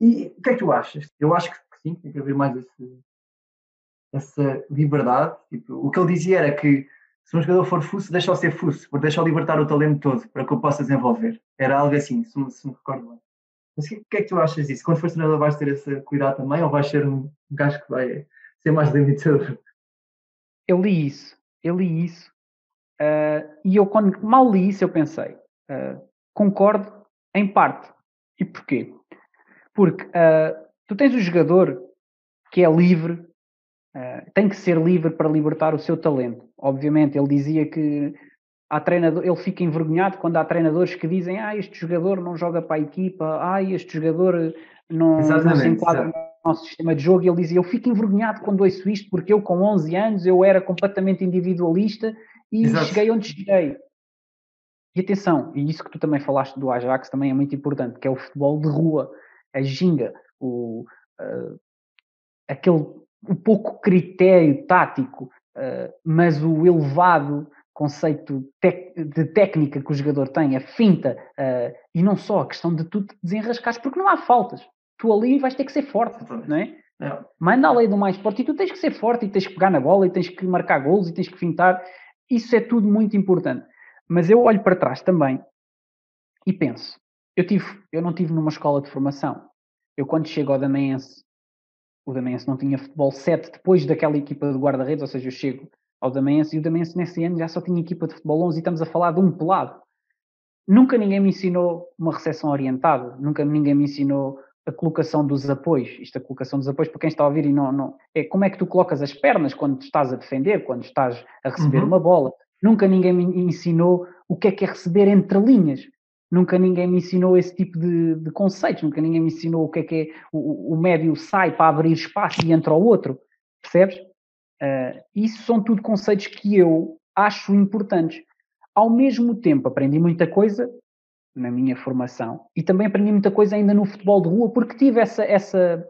E o que é que tu achas? Eu acho que sim, tem que haver mais esse, essa liberdade. Tipo, o que ele dizia era que se um jogador for fuso, deixa-o ser fuso, porque deixa-o libertar o talento todo para que eu possa desenvolver. Era algo assim, se me, se me recordo bem. Mas o que, que, é que tu achas disso? Quando fores treinador vais ter esse cuidado também ou vais ser um gajo que vai ser mais limitador? Eu li isso, eu li isso Uh, e eu, quando mal li isso, eu pensei, uh, concordo em parte. E porquê? Porque uh, tu tens o jogador que é livre, tem que ser livre para libertar o seu talento. Obviamente, ele dizia que há treinador, ele fica envergonhado quando há treinadores que dizem ah, este jogador não joga para a equipa, ah, este jogador não, não se enquadra no nosso sistema de jogo. E ele dizia, eu fico envergonhado quando ouço isto, porque eu com 11 anos eu era completamente individualista e Exato. cheguei onde cheguei. E atenção, e isso que tu também falaste do Ajax também é muito importante, que é o futebol de rua, a ginga, o, uh, aquele o pouco critério tático, uh, mas o elevado conceito de técnica que o jogador tem, a finta, uh, e não só a questão de tu te desenrascares, porque não há faltas. Tu ali vais ter que ser forte, não é? é. Manda a lei do mais forte e tu tens que ser forte e tens que pegar na bola e tens que marcar gols e tens que fintar isso é tudo muito importante. Mas eu olho para trás também e penso, eu, tive, eu não tive numa escola de formação. Eu quando chego ao Damaense, o Damaense não tinha futebol 7 depois daquela equipa de guarda-redes, ou seja, eu chego ao Damaense e o Damaense nesse ano já só tinha equipa de futebol 11 e estamos a falar de um pelado. Nunca ninguém me ensinou uma recepção orientada, nunca ninguém me ensinou a colocação dos apoios. Isto, a colocação dos apoios, para quem está a ouvir e não, não. É como é que tu colocas as pernas quando estás a defender, quando estás a receber uhum. uma bola. Nunca ninguém me ensinou o que é que é receber entre linhas. Nunca ninguém me ensinou esse tipo de, de conceitos. Nunca ninguém me ensinou o que é que é o, o médio sai para abrir espaço e entra o outro. Percebes? Uh, isso são tudo conceitos que eu acho importantes. Ao mesmo tempo, aprendi muita coisa na minha formação. E também aprendi muita coisa ainda no futebol de rua, porque tive essa, essa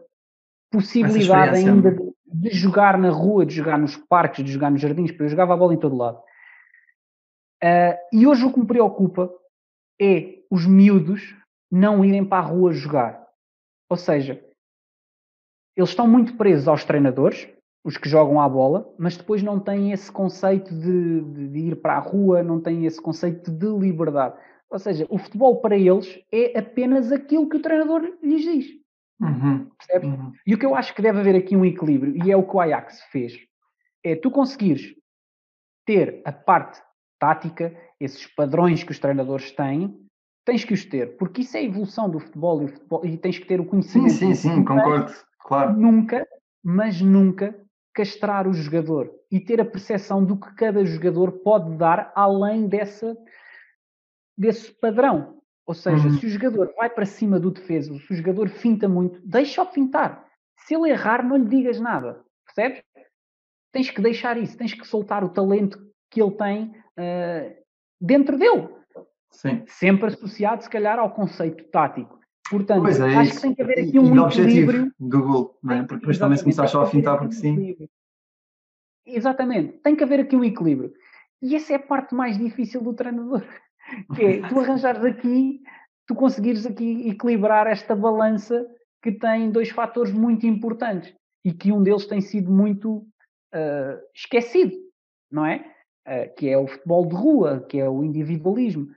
possibilidade essa ainda de, de jogar na rua, de jogar nos parques, de jogar nos jardins, porque eu jogava a bola em todo lado. Uh, e hoje o que me preocupa é os miúdos não irem para a rua jogar. Ou seja, eles estão muito presos aos treinadores, os que jogam à bola, mas depois não têm esse conceito de, de, de, ir para a rua, não têm esse conceito de liberdade. Ou seja, o futebol para eles é apenas aquilo que o treinador lhes diz. Uhum. Uhum. E o que eu acho que deve haver aqui um equilíbrio, e é o que o Ajax fez, é tu conseguires ter a parte tática, esses padrões que os treinadores têm, tens que os ter, porque isso é a evolução do futebol e, o futebol, e tens que ter o conhecimento. Sim, sim, sim, concordo, claro. Nunca, mas nunca castrar o jogador e ter a percepção do que cada jogador pode dar além dessa, desse padrão. Ou seja, uhum. se o jogador vai para cima do defesa, se o jogador finta muito, deixa-o fintar. Se ele errar, não lhe digas nada. Percebes? Tens que deixar isso, tens que soltar o talento que ele tem uh, dentro dele. Sim. Sempre associado, se calhar, ao conceito tático. Portanto, é, acho que tem que haver aqui um equilíbrio. do gol, não é? Porque depois também se começar só a fintar porque sim. Exatamente, tem que haver aqui um equilíbrio. E essa é a parte mais difícil do treinador, que é tu arranjares aqui, tu conseguires aqui equilibrar esta balança que tem dois fatores muito importantes e que um deles tem sido muito uh, esquecido, não é? Uh, que é o futebol de rua, que é o individualismo.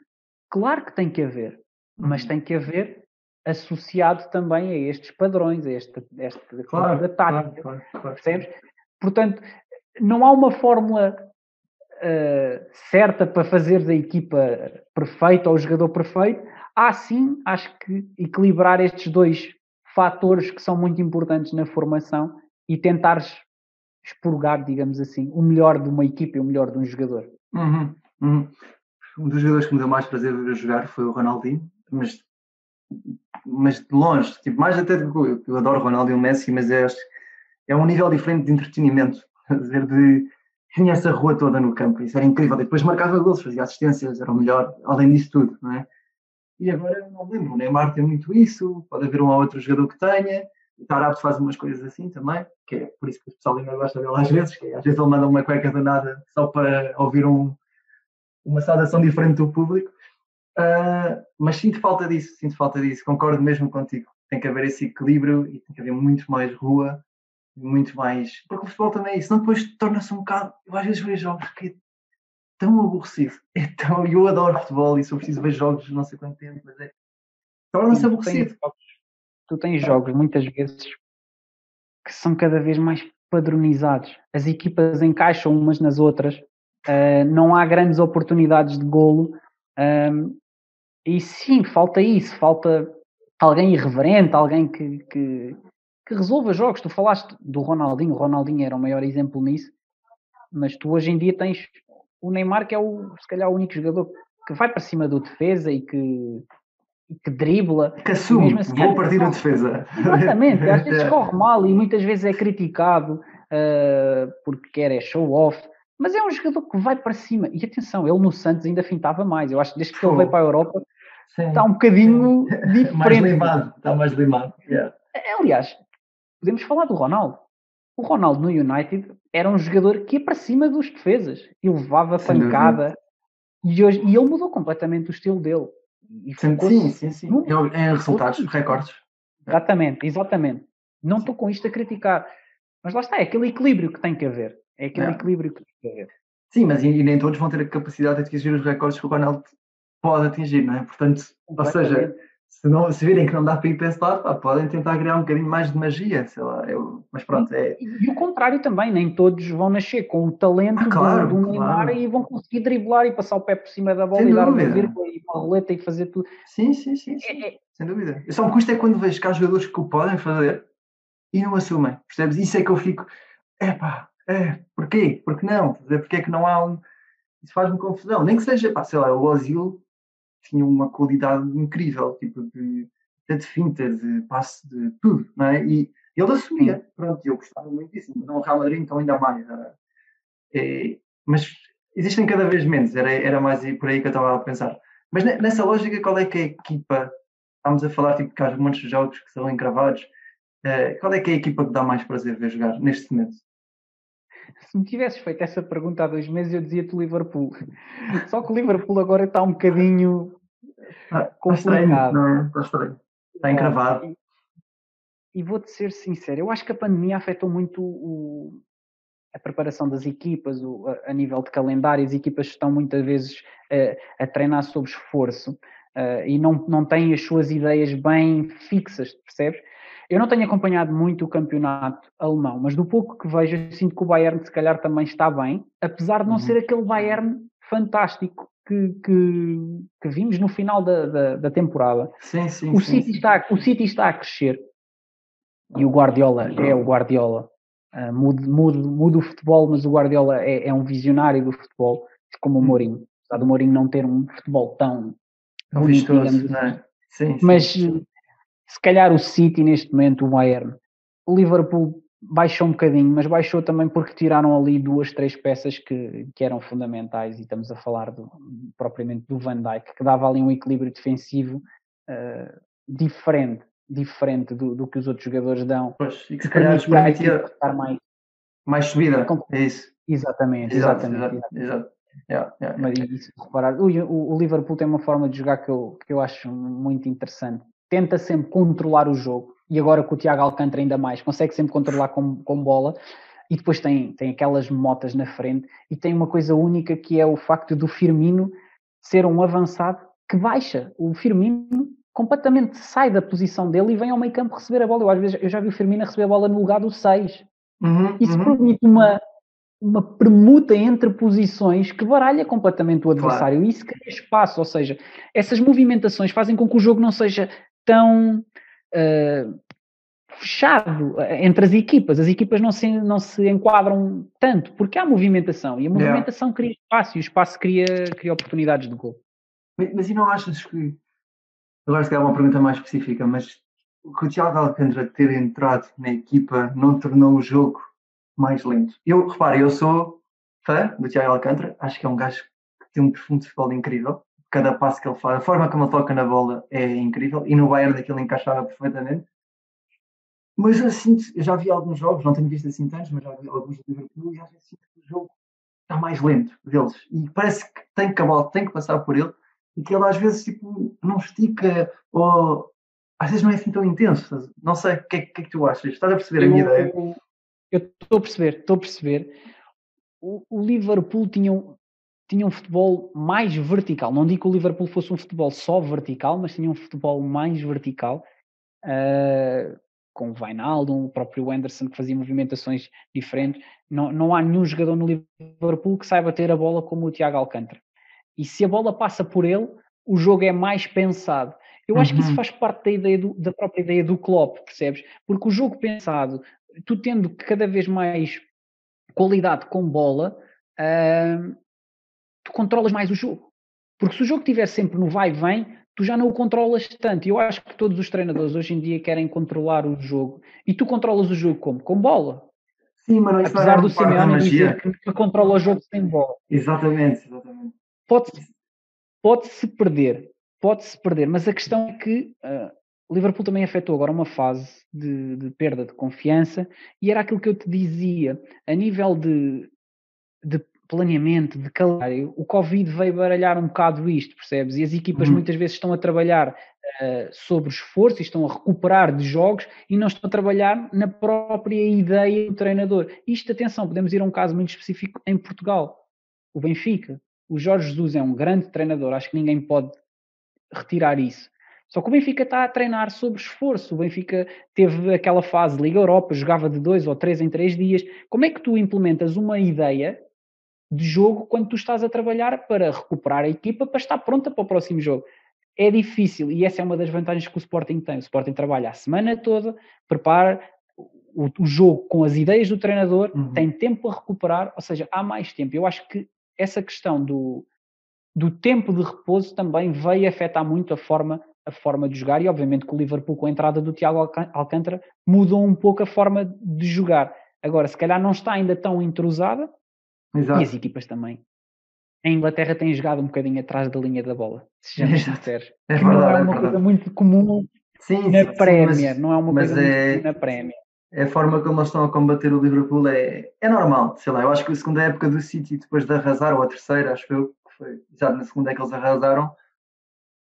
Claro que tem que haver, mas uhum. tem que haver associado também a estes padrões, a esta, esta claro, da tática. Claro, claro, percebes? Portanto, não há uma fórmula uh, certa para fazer da equipa perfeita ou o jogador perfeito. Há sim, acho que equilibrar estes dois fatores que são muito importantes na formação e tentares expurgar, digamos assim, o melhor de uma equipa e o melhor de um jogador. Uhum, uhum. Um dos jogadores que me deu mais prazer ver jogar foi o Ronaldinho, mas mas de longe, tipo, mais até do que eu, adoro Ronaldo e o Messi, mas é, é um nível diferente de entretenimento, [LAUGHS] dizer, de tinha essa rua toda no campo, isso era incrível. Depois marcava gols, fazia assistências, era o melhor, além disso tudo, não é? E agora não lembro, o Neymar tem muito isso, pode haver um ou outro jogador que tenha, o Tarabs faz umas coisas assim também, que é por isso que o pessoal ainda gosta dele às vezes, que é, às vezes ele manda uma cueca do nada só para ouvir um, uma saudação diferente do público. Uh, mas sinto falta disso, sinto falta disso, concordo mesmo contigo. Tem que haver esse equilíbrio e tem que haver muito mais rua, muito mais. Porque o futebol também é isso, senão depois torna-se um bocado. Eu às vezes vejo jogos que é tão aborrecido. [LAUGHS] É tão... Eu adoro futebol e só preciso ver jogos não sei quanto tempo, mas é. Torna-se aborrecido. Tu tens, tu tens jogos muitas vezes que são cada vez mais padronizados. As equipas encaixam umas nas outras, uh, não há grandes oportunidades de golo. Um, e sim, falta isso, falta alguém irreverente, alguém que, que, que resolva jogos. Tu falaste do Ronaldinho, o Ronaldinho era o maior exemplo nisso, mas tu hoje em dia tens o Neymar, que é o, se calhar o único jogador que vai para cima do defesa e que, e que dribla. Que assume, assim, vou partir a defesa. Exatamente, às [LAUGHS] vezes corre mal e muitas vezes é criticado uh, porque quer é show off. Mas é um jogador que vai para cima. E atenção, ele no Santos ainda fintava mais. Eu acho que desde que ele veio para a Europa Sim. está um bocadinho [LAUGHS] diferente. mais limado, está mais limado. Yeah. Aliás, podemos falar do Ronaldo. O Ronaldo no United era um jogador que ia para cima dos defesas e levava Sem pancada. E, hoje, e ele mudou completamente o estilo dele. E sim, sim, sim, sim. É resultados, recordes. Exatamente, exatamente. Não estou com isto a criticar. Mas lá está, é aquele equilíbrio que tem que haver. É aquele é. equilíbrio que tem que haver. Sim, mas e, e, nem todos vão ter a capacidade de atingir os recordes que o Ronaldo pode atingir, não é? Portanto, ou seja, se, não, se virem que não dá para ir para esse lado, pá, podem tentar criar um bocadinho mais de magia, sei lá. Eu, mas pronto, é. E, e, o contrário também, nem todos vão nascer com o talento ah, claro, do, do Neymar claro. e vão conseguir driblar e passar o pé por cima da bola Sem e dar uma vírgula e uma roleta e fazer tudo. Sim, sim, sim. sim. É, é... Sem dúvida. Eu só me custa é quando vejo que há jogadores que o podem fazer e não assumem, percebes? Isso é que eu fico, é pá, é, porquê? Porque não? Porquê é que não há um. Isso faz-me confusão. Nem que seja, pá, sei lá, o Ozil tinha uma qualidade incrível, tipo de, de finta, de passe, de tudo, não é? E ele assumia, pronto, eu gostava muito disso, mas não Real Madrid, então ainda mais. É, mas existem cada vez menos, era, era mais por aí que eu estava a pensar. Mas nessa lógica, qual é que é a equipa? Estamos a falar tipo, que há muitos jogos que são encravados. Uh, qual é que é a equipa que dá mais prazer ver jogar neste momento? Se me tivesses feito essa pergunta há dois meses, eu dizia-te o Liverpool. Só que o Liverpool agora está um bocadinho ah, complicado. Está estranho, é? Está estranho. Está encravado. E, e vou-te ser sincero, eu acho que a pandemia afetou muito o, a preparação das equipas, o, a, a, nível de calendário, as equipas estão muitas vezes uh, a treinar sob esforço uh, e não, não têm as suas ideias bem fixas, percebes? Eu não tenho acompanhado muito o campeonato alemão, mas do pouco que vejo, sinto que o Bayern se calhar também está bem, apesar de não uhum. ser aquele Bayern fantástico que, que, que vimos no final da, da, da temporada. Sim, sim, o, sim, City sim. Está, o City está a crescer e o Guardiola é o Guardiola. Uh, muda, muda, o futebol, mas o Guardiola é, é um visionário do futebol, como o hum. Mourinho. Apesar do Mourinho não ter um futebol tão bonito, digamos assim. É? Sim, mas sim se calhar o City neste momento, o Bayern. O Liverpool baixou um bocadinho, mas baixou também porque tiraram ali duas, três peças que, que eram fundamentais e estamos a falar do, propriamente do Van Dijk, que dava ali um equilíbrio defensivo uh, diferente, diferente do, do, que os outros jogadores dão. Pois, e que se calhar permitia mais, mais subida, é isso. Exatamente, exatamente. exato, exato. Yeah, yeah, Mas isso, reparar, o, o, Liverpool tem uma forma de jogar que eu, que eu acho muito interessante tenta sempre controlar o jogo, e agora com o Tiago Alcântara ainda mais, consegue sempre controlar com, com bola, e depois tem, tem aquelas motas na frente, e tem uma coisa única que é o facto do Firmino ser um avançado que baixa. O Firmino completamente sai da posição dele e vem ao meio campo receber a bola. Eu, às vezes, eu já vi o Firmino receber a bola no lugar do 6. Uhum, Isso uhum. permite uma, uma permuta entre posições que baralha completamente o adversário. Claro. Isso cria espaço, ou seja, essas movimentações fazem com que o jogo não seja tão uh, fechado eh, entre as equipas. As equipas não se, não se enquadram tanto, porque há movimentação, e a movimentação yeah. cria espaço, e o espaço cria, cria oportunidades de gol. Mas, mas e não achas que, agora se calhar uma pergunta mais específica, mas que o Thiago Alcântara ter entrado na equipa não tornou o jogo mais lento? Eu, repare, eu sou fã do Thiago Alcântara, acho que é um gajo que tem um profundo futebol incrível, cada passo que ele faz, a forma como ele toca na bola é incrível e no Bayern aquilo encaixava perfeitamente. Mas sinto, eu já vi alguns jogos, não tenho visto assim tantos, mas já vi alguns do Liverpool e às vezes sinto que o jogo está mais lento deles. E parece que tem que, a bola tem que passar por ele e que ele às vezes tipo, não estica ou às vezes não é assim tão intenso. Não sei, o que, é, que, é que tu achas? Estás a perceber eu, a minha ideia? Eu estou a perceber, estou a perceber. O, o Liverpool tinha tinha um futebol mais vertical. Não digo que o Liverpool fosse um futebol só vertical, mas tinha um futebol mais vertical, uh, com o Wijnaldum, o próprio Anderson que fazia movimentações diferentes. Não, não há nenhum jogador no Liverpool que saiba ter a bola como o Tiago Alcântara. E se a bola passa por ele, o jogo é mais pensado. Eu acho que isso uhum. faz parte da, ideia do, da própria ideia do Klopp, percebes? Porque o jogo pensado, tu tendo cada vez mais qualidade com bola, uh, tu controlas mais o jogo. Porque se o jogo estiver sempre no vai e vem, tu já não o controlas tanto. E eu acho que todos os treinadores hoje em dia querem controlar o jogo. E tu controlas o jogo como? Com bola. Sim, mas Apesar do Simeone dizer que, que controla o jogo sem bola. Exatamente, exatamente. Pode-se pode perder, pode-se perder, mas a questão é que uh, Liverpool também afetou agora uma fase de, de, perda de confiança e era aquilo que eu te dizia, a nível de, de planeamento, de calendário, o Covid veio baralhar um bocado isto, percebes? E as equipas uhum. muitas vezes estão a trabalhar uh, sobre esforço e estão a recuperar de jogos e não estão a trabalhar na própria ideia do treinador. Isto, atenção, podemos ir a um caso muito específico em Portugal. O Benfica. O Jorge Jesus é um grande treinador, acho que ninguém pode retirar isso. Só que o Benfica está a treinar sobre esforço. O Benfica teve aquela fase Liga Europa, jogava de dois ou três em três dias. Como é que tu implementas uma ideia de jogo quando tu estás a trabalhar para recuperar a equipa para estar pronta para o próximo jogo. É difícil e essa é uma das vantagens que o Sporting tem. O Sporting trabalha a semana toda, prepara o, o jogo com as ideias do treinador, uhum. tem tempo a recuperar, ou seja, há mais tempo. Eu acho que essa questão do, do tempo de repouso também veio afetar muito a forma, a forma de jogar e obviamente que o Liverpool com a entrada do Tiago Alcântara mudou um pouco a forma de jogar. Agora, se calhar não está ainda tão entrosada, Exato. E as equipas também. A Inglaterra tem jogado um bocadinho atrás da linha da bola, sejamos sinceros. É verdade, não é uma é coisa muito comum Sim, na sim, Premier, mas, não é uma coisa é, muito na Premier. é a forma como eles estão a combater o Liverpool é, é normal, sei lá, eu acho que a segunda época do City, depois de arrasar, ou a terceira, acho eu, que foi já na segunda é que eles arrasaram,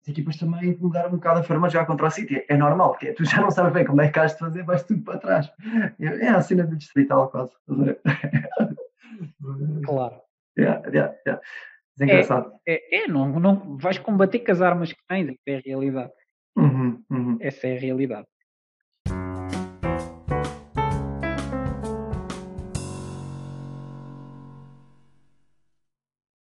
as equipas também mudaram um bocado a forma de jogar contra o City. É normal, porque tu já não sabes bem como é que has de fazer, vais tudo para trás. É a cena do distrital quase. Claro. Yeah, yeah, yeah. É engraçado. É, é não, não vais combater com as armas que tens, essa é a realidade. Uhum, uhum. Essa é a realidade.